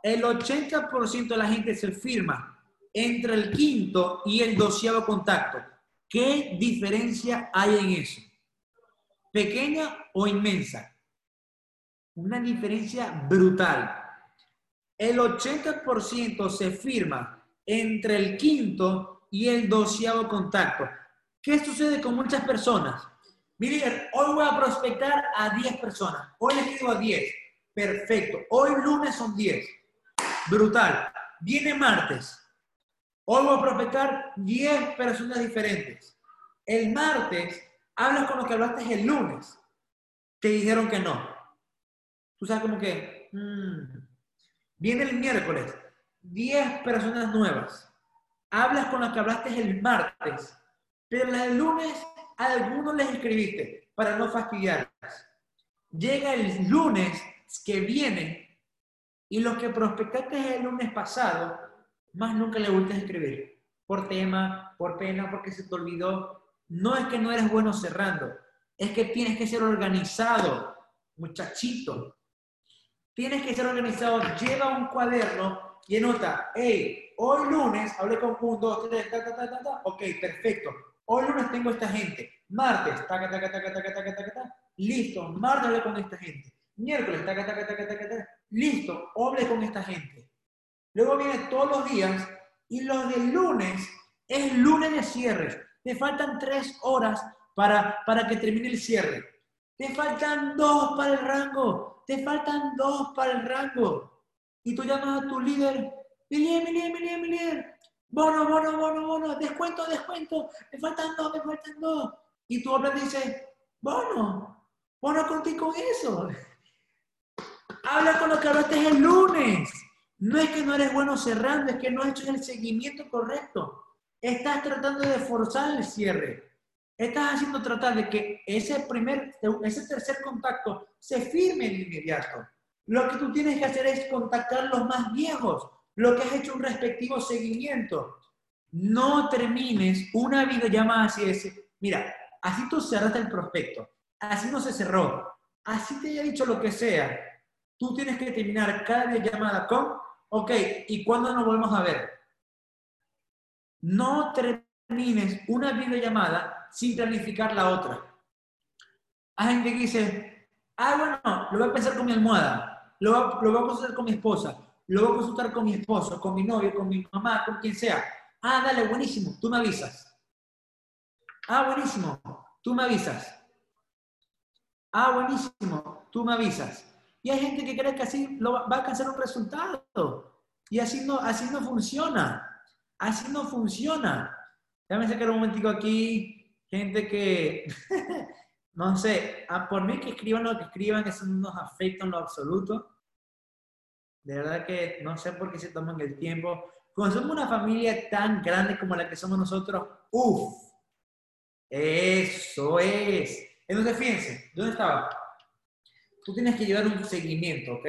el 80% de la gente se firma entre el quinto y el doceavo contacto. ¿Qué diferencia hay en eso? ¿Pequeña o inmensa? Una diferencia brutal. El 80% se firma entre el quinto y el doceavo contacto. ¿Qué sucede con muchas personas? Mi hoy voy a prospectar a 10 personas. Hoy les digo a 10. Perfecto. Hoy lunes son 10. Brutal. Viene martes. Hoy voy a prospectar 10 personas diferentes. El martes hablas con los que hablaste el lunes. Te dijeron que no. Tú sabes como que... Mm. Viene el miércoles. 10 personas nuevas. Hablas con los que hablaste el martes. Pero el lunes a algunos les escribiste para no fastidiarles. Llega el lunes que viene y los que prospectaste el lunes pasado más nunca le vuelves a escribir. Por tema, por pena, porque se te olvidó. No es que no eres bueno cerrando, es que tienes que ser organizado, muchachito. Tienes que ser organizado. Lleva un cuaderno y anota, hey, hoy lunes hablé con un, dos, tres, ta, ta, ta, ta, ta. Ok, perfecto. Hoy lunes tengo esta gente. Martes, taca, taca, taca, taca, taca, taca, taca. Listo, martes hablé con esta gente. Miércoles, taca, taca, taca, taca, taca. Listo, hablé con esta gente. Luego viene todos los días y los del lunes es lunes de cierre. Te faltan tres horas para, para que termine el cierre. Te faltan dos para el rango. Te faltan dos para el rango. Y tú llamas a tu líder. Milier, Milier, Milier, Milier. Bono, bono, bono, bono. Descuento, descuento. Me faltan dos, me faltan dos. Y tú hablas y dices, bono, bono contigo con eso. Habla con lo que hablaste el lunes. No es que no eres bueno cerrando, es que no has hecho el seguimiento correcto. Estás tratando de forzar el cierre. Estás haciendo tratar de que ese primer, ese tercer contacto se firme de inmediato. Lo que tú tienes que hacer es contactar los más viejos, lo que has hecho un respectivo seguimiento. No termines una videollamada así ese. Mira, así tú cerraste el prospecto, así no se cerró, así te haya dicho lo que sea. Tú tienes que terminar cada videollamada con Ok, ¿y cuándo nos volvemos a ver? No termines una videollamada sin planificar la otra. Hay gente que dice, ah, bueno, lo voy a pensar con mi almohada, lo voy, a consultar con mi esposa, lo voy a consultar con mi esposo, con mi novio, con mi mamá, con quien sea. Ah, dale, buenísimo, tú me avisas. Ah, buenísimo, tú me avisas. Ah, buenísimo, tú me avisas. Y hay gente que cree que así lo va a alcanzar un resultado. Y así no, así no funciona. Así no funciona. Déjame sacar un momentico aquí. Gente que, no sé, por mí que escriban lo que escriban, eso no nos afecta en lo absoluto. De verdad que no sé por qué se toman el tiempo. Cuando somos una familia tan grande como la que somos nosotros, uff, eso es. Entonces, fíjense, ¿dónde estaba? Tú tienes que llevar un seguimiento, ¿ok?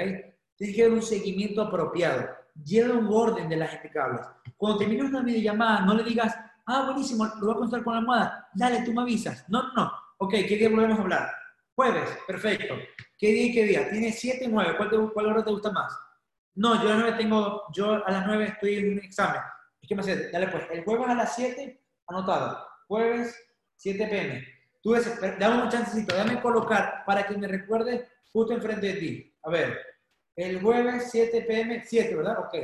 Tienes que llevar un seguimiento apropiado. Lleva un orden de las gente que hablas. Cuando termines una videollamada, no le digas, ah, buenísimo, lo voy a contar con la almohada. Dale, tú me avisas. No, no, no. Ok, ¿qué día volvemos a hablar? Jueves, perfecto. ¿Qué día y qué día? Tienes 7 y 9. ¿Cuál, ¿Cuál hora te gusta más? No, yo a las 9 tengo, yo a las 9 estoy en un examen. ¿Qué me hace? Dale pues, el jueves a las 7, anotado. Jueves, 7 pm. Tú ves, dame un chancecito, déjame colocar para que me recuerde justo enfrente de ti. A ver, el jueves 7 pm, 7, ¿verdad? Ok,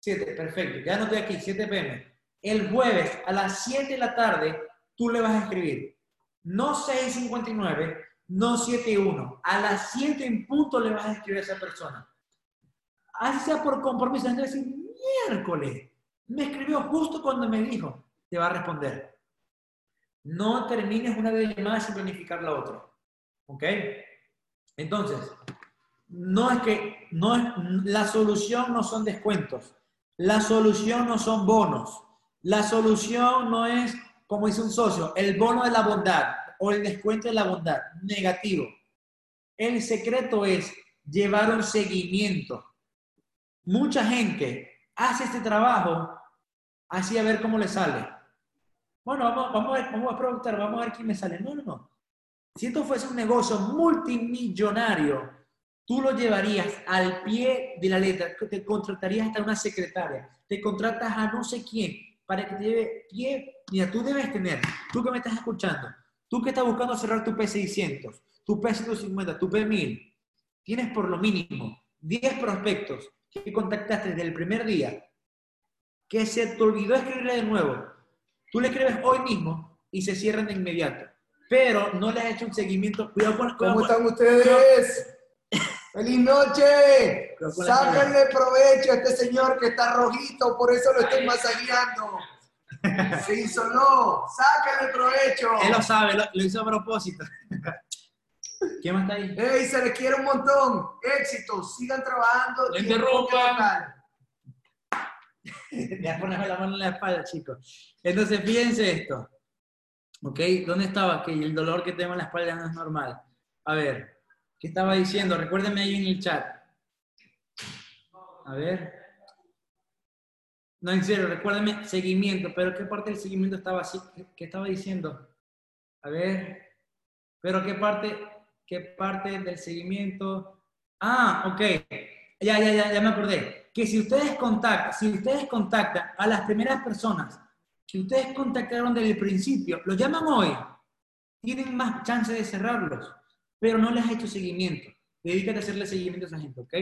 7, perfecto. Ya no estoy aquí, 7 pm. El jueves a las 7 de la tarde, tú le vas a escribir. No 6.59, no 7.1. A las 7 en punto le vas a escribir a esa persona. Así sea por compromiso. Entonces, decir, miércoles, me escribió justo cuando me dijo, te va a responder. No termines una llamada sin planificar la otra. ¿Ok? Entonces, no es que no es, la solución no son descuentos, la solución no son bonos, la solución no es, como dice un socio, el bono de la bondad o el descuento de la bondad, negativo. El secreto es llevar un seguimiento. Mucha gente hace este trabajo así a ver cómo le sale. Bueno, vamos, vamos, a ver, vamos a preguntar, vamos a ver quién me sale. No, no, no. Si esto fuese un negocio multimillonario, tú lo llevarías al pie de la letra, te contratarías hasta una secretaria, te contratas a no sé quién para que te lleve pie. Mira, tú debes tener, tú que me estás escuchando, tú que estás buscando cerrar tu P600, tu P150, tu P1000, tienes por lo mínimo 10 prospectos que contactaste desde el primer día, que se te olvidó escribirle de nuevo. Tú le escribes hoy mismo y se cierran de inmediato. Pero no le has hecho un seguimiento. Cuidado con, ¿Cómo están ustedes? ¡Feliz noche! Sáquenle provecho a este señor que está rojito, por eso lo estoy masajeando. Se hizo no, sáquenle provecho. Él lo sabe, lo, hizo a propósito. ¿Quién más está ahí? ¡Ey, se les quiere un montón! ¡Éxito! Sigan trabajando. ¡Le interrumpan! Ya ponerme la mano en la espalda, chicos. Entonces, fíjense esto. ¿Ok? ¿Dónde estaba? Que el dolor que tengo en la espalda no es normal. A ver, ¿qué estaba diciendo? Recuérdenme ahí en el chat. A ver. No, en serio, recuérdenme seguimiento, pero ¿qué parte del seguimiento estaba así? ¿Qué estaba diciendo? A ver, pero ¿qué parte, qué parte del seguimiento? Ah, ok. Ya, ya, ya, ya me acordé. Que si ustedes contactan, si ustedes contactan a las primeras personas que ustedes contactaron desde el principio, los llaman hoy, tienen más chance de cerrarlos, pero no les ha hecho seguimiento. Dedícate a hacerle seguimiento a esa gente, ¿ok?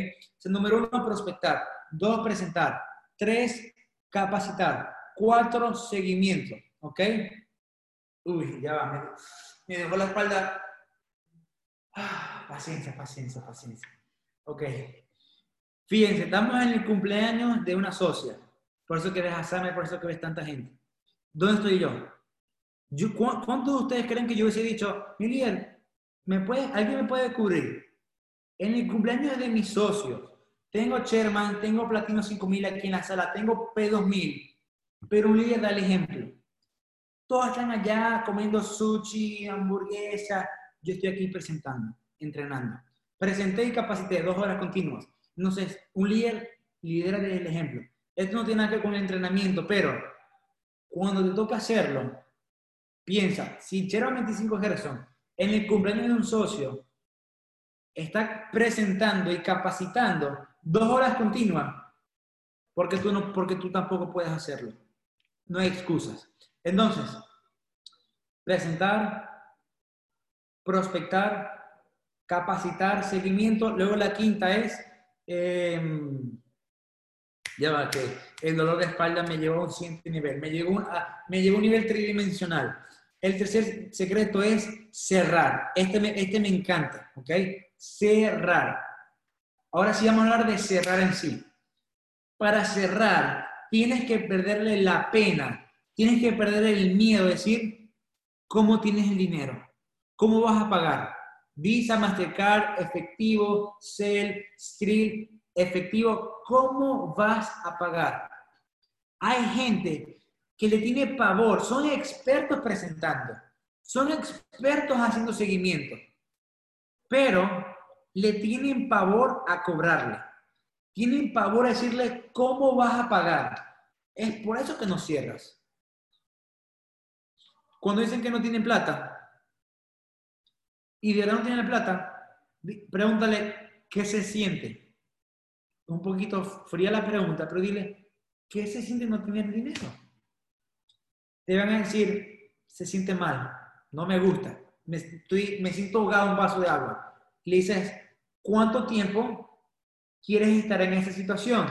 Número uno, prospectar. Dos, presentar. Tres, capacitar. Cuatro, seguimiento, ¿ok? Uy, ya va, me, me dejó la espalda. Ah, paciencia, paciencia, paciencia. Ok. Fíjense, estamos en el cumpleaños de una socia. Por eso que ves a por eso que ves tanta gente. ¿Dónde estoy yo? ¿Cuántos de ustedes creen que yo hubiese dicho, mi líder, ¿me puede, ¿alguien me puede cubrir? En el cumpleaños de mis socios, tengo Sherman, tengo Platino 5000 aquí en la sala, tengo P2000, pero un líder da el ejemplo. Todos están allá comiendo sushi, hamburguesa, yo estoy aquí presentando, entrenando. Presenté y capacité dos horas continuas. Entonces, un líder lidera el ejemplo. Esto no tiene nada que ver con el entrenamiento, pero cuando te toca hacerlo, piensa, si Chero 25 Gerson en el cumpleaños de un socio está presentando y capacitando dos horas continuas, porque tú, no, porque tú tampoco puedes hacerlo. No hay excusas. Entonces, presentar, prospectar, capacitar, seguimiento. Luego la quinta es em, ya va, que el dolor de espalda me llevó a un siguiente nivel, me llevó, a, me un nivel tridimensional. El tercer secreto es cerrar. Este me, este me encanta, ¿ok? Cerrar. Ahora sí vamos a hablar de cerrar en sí. Para cerrar, tienes que perderle la pena, tienes que perder el miedo, decir, ¿cómo tienes el dinero? ¿Cómo vas a pagar? Visa, Mastercard, efectivo, Cell, Street, efectivo, ¿cómo vas a pagar? Hay gente que le tiene pavor, son expertos presentando, son expertos haciendo seguimiento, pero le tienen pavor a cobrarle, tienen pavor a decirle cómo vas a pagar. Es por eso que no cierras. Cuando dicen que no tienen plata y de verdad no tienen plata, pregúntale qué se siente un poquito fría la pregunta, pero dile, ¿qué se siente no tener dinero? Te van a decir, se siente mal, no me gusta, me, estoy, me siento ahogado un vaso de agua. Le dices, ¿cuánto tiempo quieres estar en esa situación?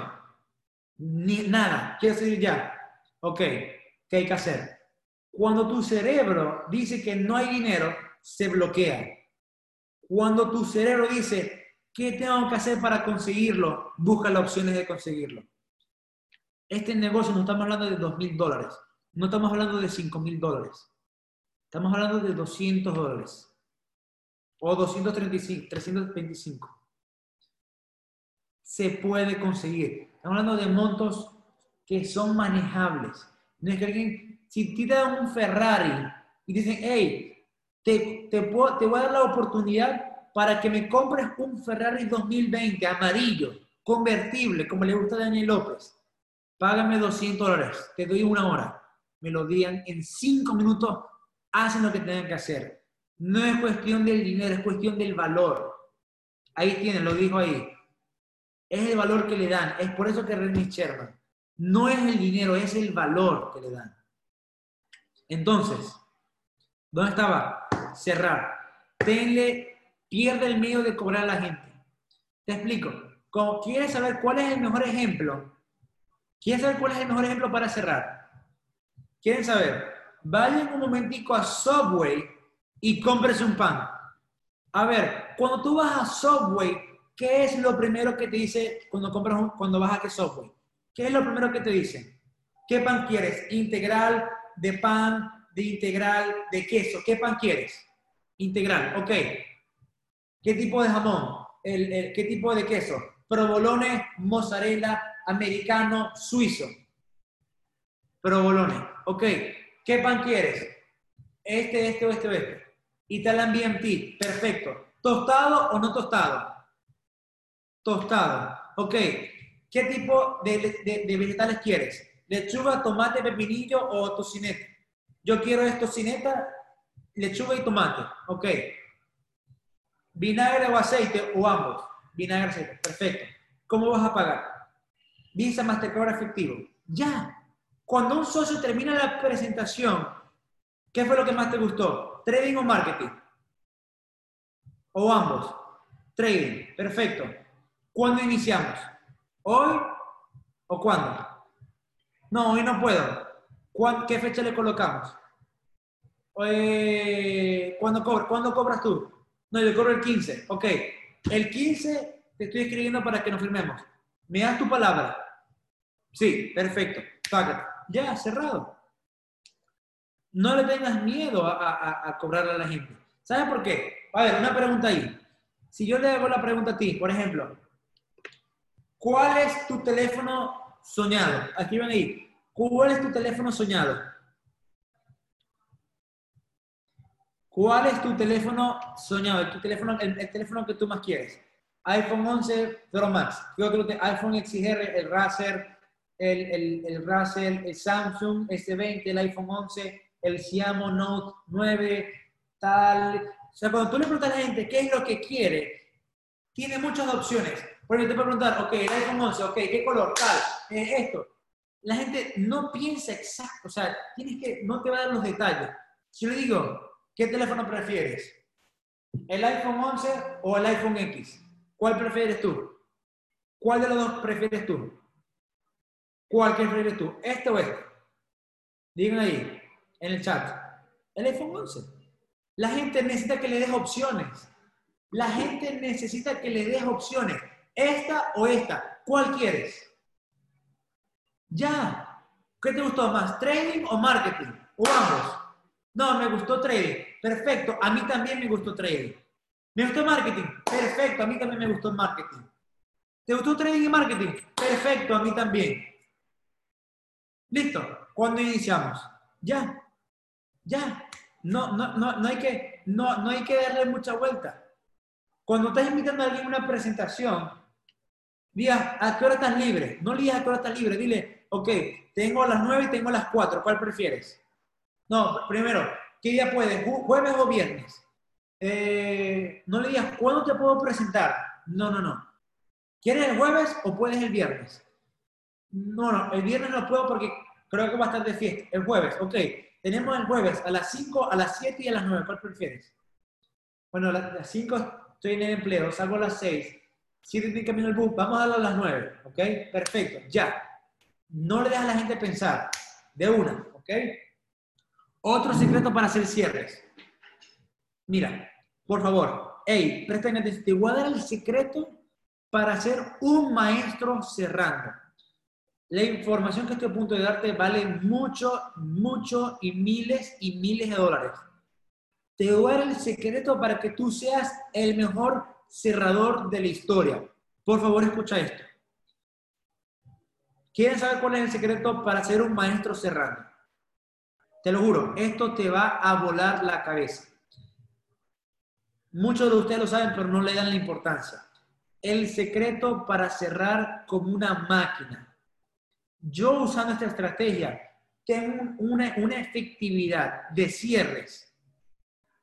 Ni, nada, quiero decir ya. Ok, ¿qué hay que hacer? Cuando tu cerebro dice que no hay dinero, se bloquea. Cuando tu cerebro dice, ¿Qué tengo que hacer para conseguirlo? Busca las opciones de conseguirlo. Este negocio no estamos hablando de 2 mil dólares, no estamos hablando de 5 mil dólares, estamos hablando de 200 dólares o 235, 325. Se puede conseguir. Estamos hablando de montos que son manejables. No es que alguien, si te dan un Ferrari y dicen, hey, te, te, puedo, te voy a dar la oportunidad para que me compres un Ferrari 2020 amarillo, convertible, como le gusta a Daniel López. Págame 200 dólares, te doy una hora. Me lo digan en cinco minutos, hacen lo que tengan que hacer. No es cuestión del dinero, es cuestión del valor. Ahí tienen, lo dijo ahí. Es el valor que le dan. Es por eso que René Sherman. No es el dinero, es el valor que le dan. Entonces, ¿dónde estaba? Cerrar. Tenle, pierde el miedo de cobrar a la gente. Te explico. Como quieres saber cuál es el mejor ejemplo, ¿quieres saber cuál es el mejor ejemplo para cerrar? ¿Quieren saber? Vayan un momentico a Subway y cómprese un pan. A ver, cuando tú vas a Subway, ¿qué es lo primero que te dice cuando compras un, cuando vas a que Subway? ¿Qué es lo primero que te dicen? ¿Qué pan quieres? Integral, de pan, de integral, de queso. ¿Qué pan quieres? Integral, ok. ¿Qué tipo de jamón? ¿Qué tipo de queso? Provolone, mozzarella, americano, suizo. Provolone, ok. ¿Qué pan quieres? Este, este o este o este. Italian BMT, perfecto. ¿Tostado o no tostado? Tostado, ok. ¿Qué tipo de, vegetales quieres? ¿Lechuga, tomate, pepinillo o tocineta? Yo quiero es tocineta, lechuga y tomate. Ok. ¿Vinagre o aceite o ambos? Vinagre, aceite. Perfecto. ¿Cómo vas a pagar? Visa, Mastercard, efectivo. Ya. Cuando un socio termina la presentación, ¿qué fue lo que más te gustó? ¿Trading o marketing? ¿O ambos? Trading. Perfecto. ¿Cuándo iniciamos? ¿Hoy o cuándo? No, hoy no puedo. ¿Qué fecha le colocamos? Eh, ¿cuándo, ¿Cuándo cobras tú? No, yo cobro el 15. Ok. El 15 te estoy escribiendo para que nos firmemos. ¿Me das tu palabra? Sí, perfecto. Ya, cerrado. No le tengas miedo a, a cobrarle a la gente. ¿Sabes por qué? A ver, una pregunta ahí. Si yo le hago la pregunta a ti, por ejemplo, ¿Cuál es tu teléfono soñado? Aquí ven ahí. ¿Cuál es tu teléfono soñado? ¿Cuál es tu teléfono soñado? El, teléfono, el, teléfono que tú más quieres. iPhone 11 Pro Max. Yo creo que iPhone XR, el Razer, el, el, el Razer, el Samsung S20, el iPhone 11, el Xiaomi Note 9, tal. O sea, cuando tú le preguntas a la gente qué es lo que quiere, tiene muchas opciones. Por ejemplo, te puedo preguntar, ok, el iPhone 11, ok, ¿qué color? Tal, eh, esto. La gente no piensa exacto, o sea, tienes que, no te va a dar los detalles. Si yo le digo, ¿qué teléfono prefieres? ¿El iPhone 11 o el iPhone X? ¿Cuál prefieres tú? ¿Cuál de los dos prefieres tú? ¿Cuál prefieres tú? ¿Este o este? Digan ahí, en el chat. El iPhone 11. La gente necesita que le des opciones. La gente necesita que le des opciones. ¿Esta o esta? ¿Cuál quieres? Ya. ¿Qué te gustó más? ¿Trading o marketing? ¿O ambos? No, me gustó trading. Perfecto. A mí también me gustó trading. ¿Me gustó marketing? Perfecto. A mí también me gustó marketing. ¿Te gustó trading y marketing? Perfecto. A mí también. Listo. ¿Cuándo iniciamos? Ya. Ya. No, no, no, no, hay que, no, no hay que darle mucha vuelta. Cuando estás invitando a alguien a una presentación, Diga, ¿a qué hora estás libre? No le digas a qué hora estás libre, dile, ok, tengo las 9 y tengo las 4, ¿cuál prefieres? No, primero, ¿qué día puedes? ¿Jueves o viernes? Eh, no le digas, ¿cuándo te puedo presentar? No, no, no. ¿Quieres el jueves o puedes el viernes? No, no, el viernes no puedo porque creo que va a estar de fiesta. El jueves, ok. Tenemos el jueves a las 5, a las 7 y a las 9. ¿Cuál prefieres? Bueno, a las 5 estoy en el empleo, salgo a las 6. Si te camino el bus, vamos a darle a las 9, ¿ok? Perfecto, ya. No le dejas a la gente pensar, de una, ¿ok? Otro secreto para hacer cierres. Mira, por favor, hey, presten atención, te voy a dar el secreto para ser un maestro cerrando. La información que estoy a punto de darte vale mucho, mucho y miles y miles de dólares. Te voy a dar el secreto para que tú seas el mejor cerrador de la historia. Por favor, escucha esto. ¿Quieren saber cuál es el secreto para ser un maestro cerrando? Te lo juro, esto te va a volar la cabeza. Muchos de ustedes lo saben, pero no le dan la importancia. El secreto para cerrar como una máquina. Yo usando esta estrategia tengo una, una efectividad de cierres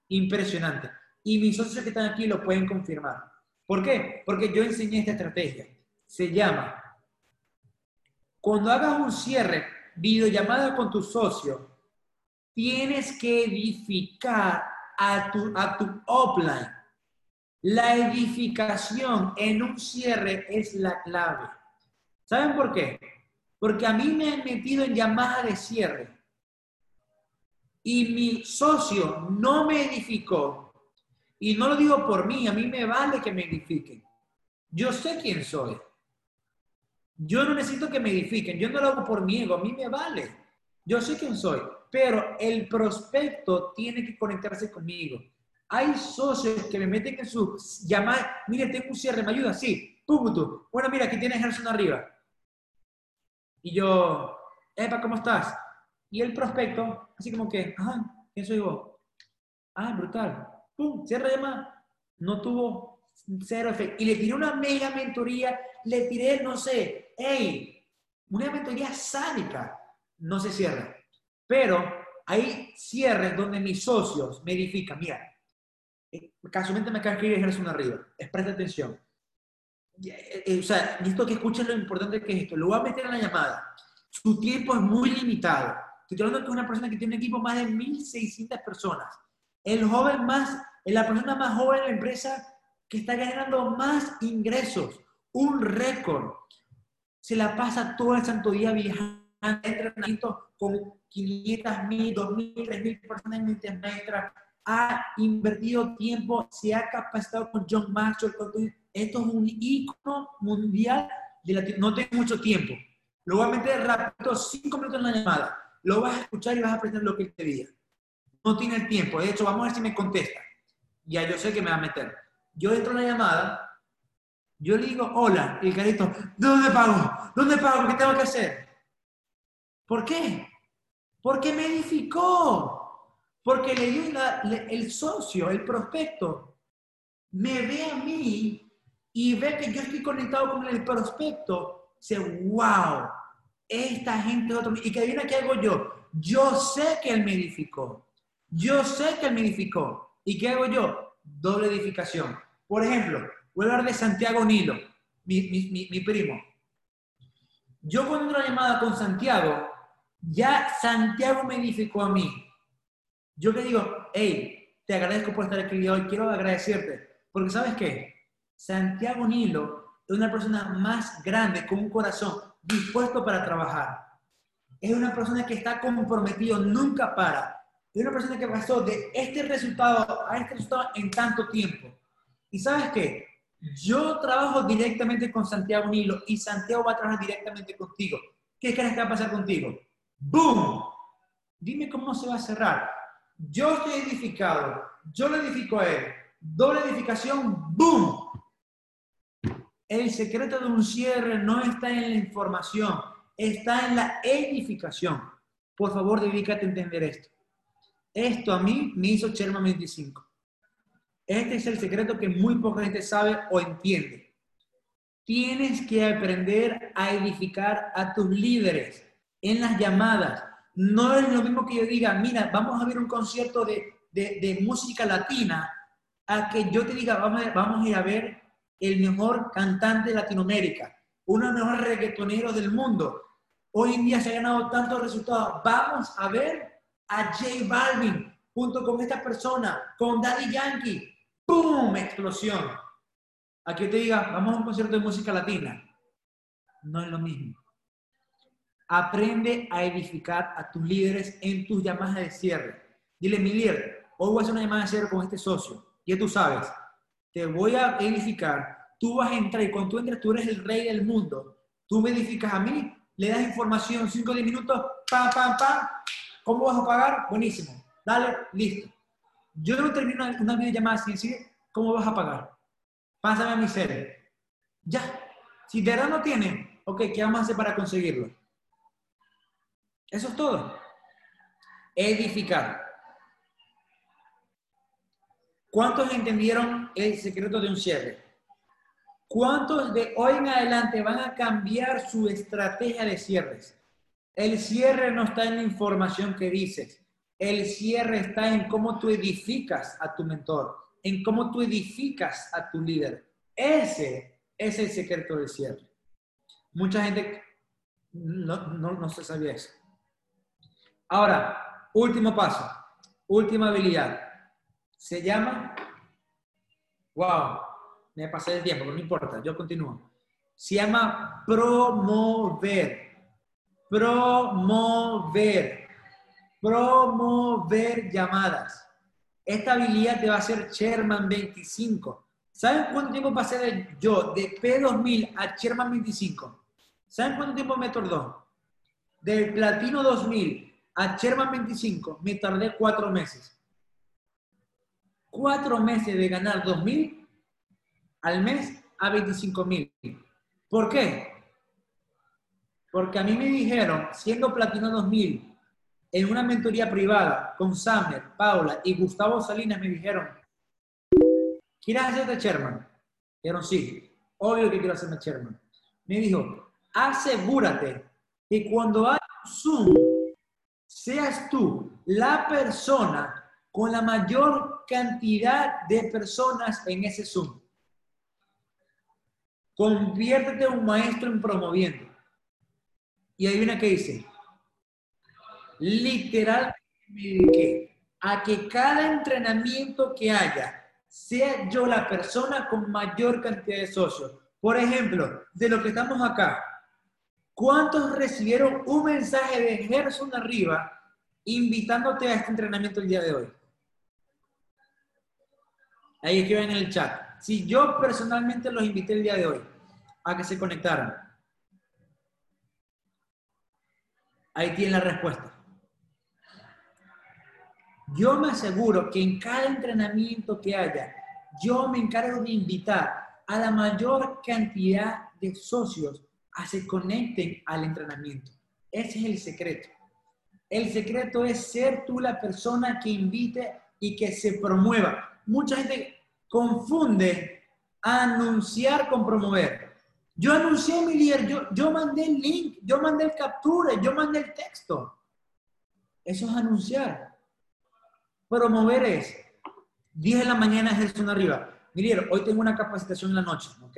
impresionante. Y mis socios que están aquí lo pueden confirmar. ¿Por qué? Porque yo enseñé esta estrategia. Se llama, cuando hagas un cierre, videollamada con tu socio, tienes que edificar a tu, a tu offline. La edificación en un cierre es la clave. ¿Saben por qué? Porque a mí me han metido en llamada de cierre y mi socio no me edificó, y no lo digo por mí, a mí me vale que me edifiquen. Yo sé quién soy. Yo no necesito que me edifiquen, yo no lo hago por mi ego, a mí me vale. Yo sé quién soy, pero el prospecto tiene que conectarse conmigo. Hay socios que me meten en su llamada, mire, tengo un cierre, ¿me ayuda? Sí, tú. Bueno, mira, aquí tienes Gerson arriba. Y yo, Epa, ¿cómo estás? Y el prospecto, así como que, ajá, ¿quién soy vos? Ah, brutal. Pum, cierra llamada. No tuvo cero efecto. Y le tiré una mega mentoría, le tiré, no sé, hey, una mentoría sádica. No se cierra. Pero hay cierres donde mis socios me edifican. Mira, eh, casualmente me acaba de escribir una arriba. Es presta atención. Eh, eh, o sea, esto que escuchen lo importante que es esto. Lo voy a meter en la llamada. Su tiempo es muy limitado. Estoy hablando que es una persona que tiene un equipo más de 1.600 personas. El joven más, la persona más joven de la empresa que está generando más ingresos. Un récord. Se la pasa todo el santo día viajando entrenamiento con 500, 1.000, 2.000, 3.000 personas en mentes maestras. Ha invertido tiempo, se ha capacitado con John Maxwell. Esto es un ícono mundial de la No tengo mucho tiempo. Lo voy a meter rápido, cinco minutos en la llamada lo vas a escuchar y vas a aprender lo que él te diga. No tiene el tiempo. De hecho, vamos a ver si me contesta. Ya yo sé que me va a meter. Yo entro en la llamada, yo le digo, hola, y el carito, ¿dónde pago? ¿Dónde pago? ¿Qué tengo que hacer? ¿Por qué? Porque me edificó. Porque le dio el socio, el prospecto, me ve a mí y ve que yo estoy conectado con el prospecto. Dice, wow, esta gente otro. Y que viene que hago yo. Yo sé que él me edificó. Yo sé que él me edificó. ¿Y qué hago yo? Doble edificación. Por ejemplo, voy a hablar de Santiago Nilo, mi, primo. Yo cuando una llamada con Santiago, ya Santiago me edificó a mí. Yo le digo, hey, te agradezco por estar aquí hoy, quiero agradecerte. Porque sabes qué? Santiago Nilo es una persona más grande, con un corazón dispuesto para trabajar. Es una persona que está comprometido, nunca para. Es una persona que pasó de este resultado a este resultado en tanto tiempo. ¿Y sabes qué? Yo trabajo directamente con Santiago Nilo y Santiago va a trabajar directamente contigo. ¿Qué crees que va a pasar contigo? ¡Boom! Dime cómo se va a cerrar. Yo estoy edificado, yo lo edifico a él. Doble edificación, ¡boom! El secreto de un cierre no está en la información, está en la edificación. Por favor, dedícate a entender esto. Esto a mí me hizo Sherman 25. Este es el secreto que muy poca gente sabe o entiende. Tienes que aprender a edificar a tus líderes en las llamadas. No es lo mismo que yo diga, mira, vamos a ver un concierto de, de, música latina, a que yo te diga, vamos vamos a ir a ver el mejor cantante de Latinoamérica, uno de los mejores reggaetoneros del mundo. Hoy en día se ha ganado tantos resultados. Vamos a ver a J Balvin junto con esta persona, con Daddy Yankee. ¡Pum! Explosión. Aquí te diga, vamos a un concierto de música latina. No es lo mismo. Aprende a edificar a tus líderes en tus llamadas de cierre. Dile, mi líder, hoy voy a hacer una llamada de cierre con este socio. Ya tú sabes, te voy a edificar, tú vas a entrar y cuando tú entres tú eres el rey del mundo. Tú me edificas a mí, le das información, 5 o 10 minutos, pam, pam, pam. ¿Cómo vas a pagar? Buenísimo. Dale, listo. Yo no termino una videollamada sin decir, ¿cómo vas a pagar? Pásame a mi serie. Ya. Si de verdad no tiene, ok, ¿qué vamos a hacer para conseguirlo? Eso es todo. Edificar. ¿Cuántos entendieron el secreto de un cierre? ¿Cuántos de hoy en adelante van a cambiar su estrategia de cierres? El cierre no está en la información que dices. El cierre está en cómo tú edificas a tu mentor, en cómo tú edificas a tu líder. Ese es el secreto del cierre. Mucha gente no, no, no se sabía eso. Ahora, último paso, última habilidad. Se llama, wow, me pasé el tiempo, pero no importa, yo continúo. Se llama promover. Promover. Promover llamadas. Esta habilidad te va a hacer Sherman 25. ¿Saben cuánto tiempo pasé yo de P2000 a Sherman 25? ¿Saben cuánto tiempo me tardó? Del Platino 2000 a Sherman 25 me tardé cuatro meses. Cuatro meses de ganar 2000 al mes a 25 mil. ¿Por qué? Porque a mí me dijeron, siendo Platino 2000, en una mentoría privada con Samer, Paula y Gustavo Salinas, me dijeron, ¿quieres hacerte chairman? Dijeron, sí, obvio que quiero hacerme chairman. Me dijo, asegúrate que cuando hay Zoom, seas tú la persona con la mayor cantidad de personas en ese Zoom. Conviértete un maestro en promoviendo. Y hay una que dice, literalmente me a que cada entrenamiento que haya sea yo la persona con mayor cantidad de socios. Por ejemplo, de lo que estamos acá, ¿cuántos recibieron un mensaje de Gerson arriba invitándote a este entrenamiento el día de hoy? Ahí escriben en el chat. Si yo personalmente los invité el día de hoy a que se conectaran. Ahí tienen la respuesta. Yo me aseguro que en cada entrenamiento que haya, yo me encargo de invitar a la mayor cantidad de socios a se conecten al entrenamiento. Ese es el secreto. El secreto es ser tú la persona que invite y que se promueva. Mucha gente confunde anunciar con promover. Yo anuncié mi líder, yo, yo mandé el link, yo mandé el captura, yo mandé el texto. Eso es anunciar. Promover es 10 de la mañana Gerson arriba. Mi líder, hoy tengo una capacitación en la noche, ¿ok?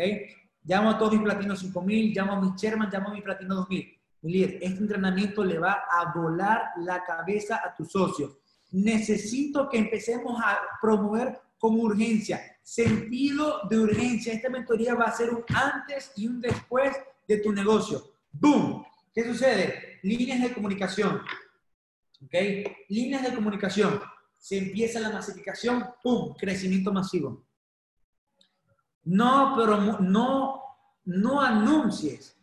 Llamo a todos mis platinos 5000, llamo a mis Sherman, llamo a mi platino 2000. Mi este entrenamiento le va a volar la cabeza a tus socios. Necesito que empecemos a promover con urgencia sentido de urgencia. Esta mentoría va a ser un antes y un después de tu negocio. ¡Boom! ¿Qué sucede? Líneas de comunicación. ¿Ok? Líneas de comunicación. Se empieza la masificación, ¡pum! Crecimiento masivo. No, pero no, no anuncies,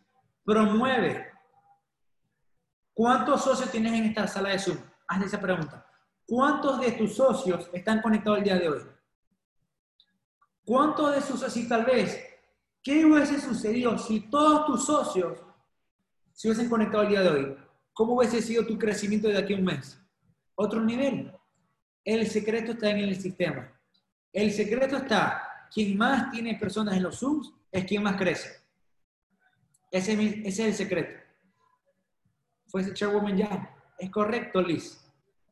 promueve. ¿Cuántos socios tienes en esta sala de Zoom? Hazle esa pregunta. ¿Cuántos de tus socios están conectados el día de hoy? ¿Cuántos de sus así tal vez? ¿Qué hubiese sucedido si todos tus socios se hubiesen conectado el día de hoy? ¿Cómo hubiese sido tu crecimiento de aquí a un mes? Otro nivel. El secreto está en el sistema. El secreto está, quien más tiene personas en los Zooms es quien más crece. Ese, es el secreto. Fue ese chairwoman ya. Es correcto, Liz.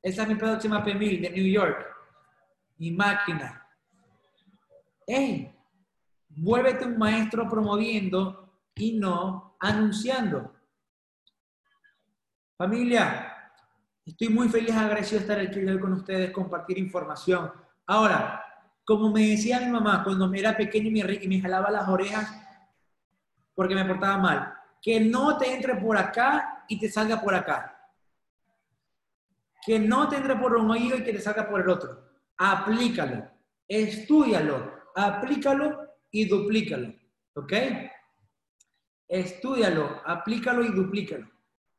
Esa es mi próxima PMI de New York. Mi máquina hey, vuélvete un maestro promoviendo y no anunciando. Familia, estoy muy feliz, agradecido de estar aquí hoy con ustedes, compartir información. Ahora, como me decía mi mamá cuando era pequeño y me, y jalaba las orejas porque me portaba mal, que no te entre por acá y te salga por acá. Que no te entre por un oído y que te salga por el otro. Aplícalo, estudialo, aplícalo y duplícalo. ¿Ok? Estúdialo, aplícalo y duplícalo.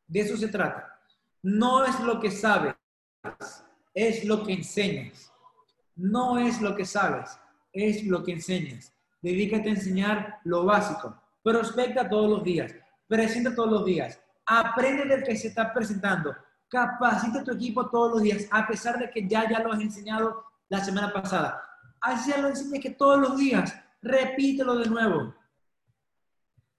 De eso se trata. No es lo que sabes, es lo que enseñas. No es lo que sabes, es lo que enseñas. Dedícate a enseñar lo básico. Prospecta todos los días. Presenta todos los días. Aprende del que se está presentando. Capacita tu equipo todos los días, a pesar de que ya, ya lo has enseñado la semana pasada. Así ya lo enseñé que todos los días, repítelo de nuevo.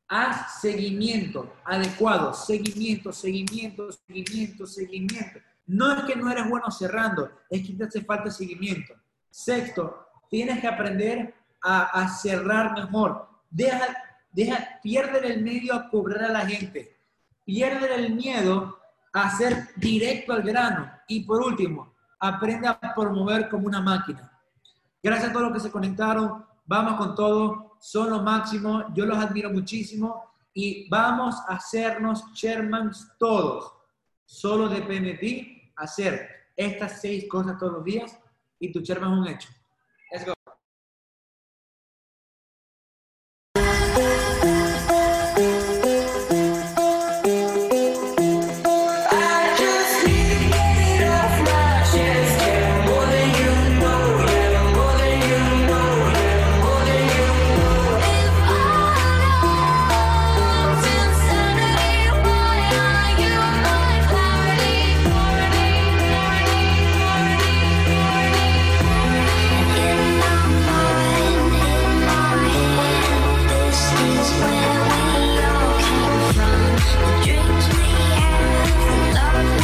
Haz seguimiento adecuado, seguimiento, seguimiento, seguimiento, seguimiento. No es que no eres bueno cerrando, es que te hace falta seguimiento. Sexto, tienes que aprender a, cerrar mejor. Deja, deja, pierde el medio a cobrar a la gente. Pierde el miedo a ser directo al grano. Y por último, aprende a promover como una máquina. Gracias a todos los que se conectaron. Vamos con todo. Son lo máximo. Yo los admiro muchísimo. Y vamos a hacernos Shermans todos. Solo depende de ti hacer estas seis cosas todos los días y tu Sherman es un hecho.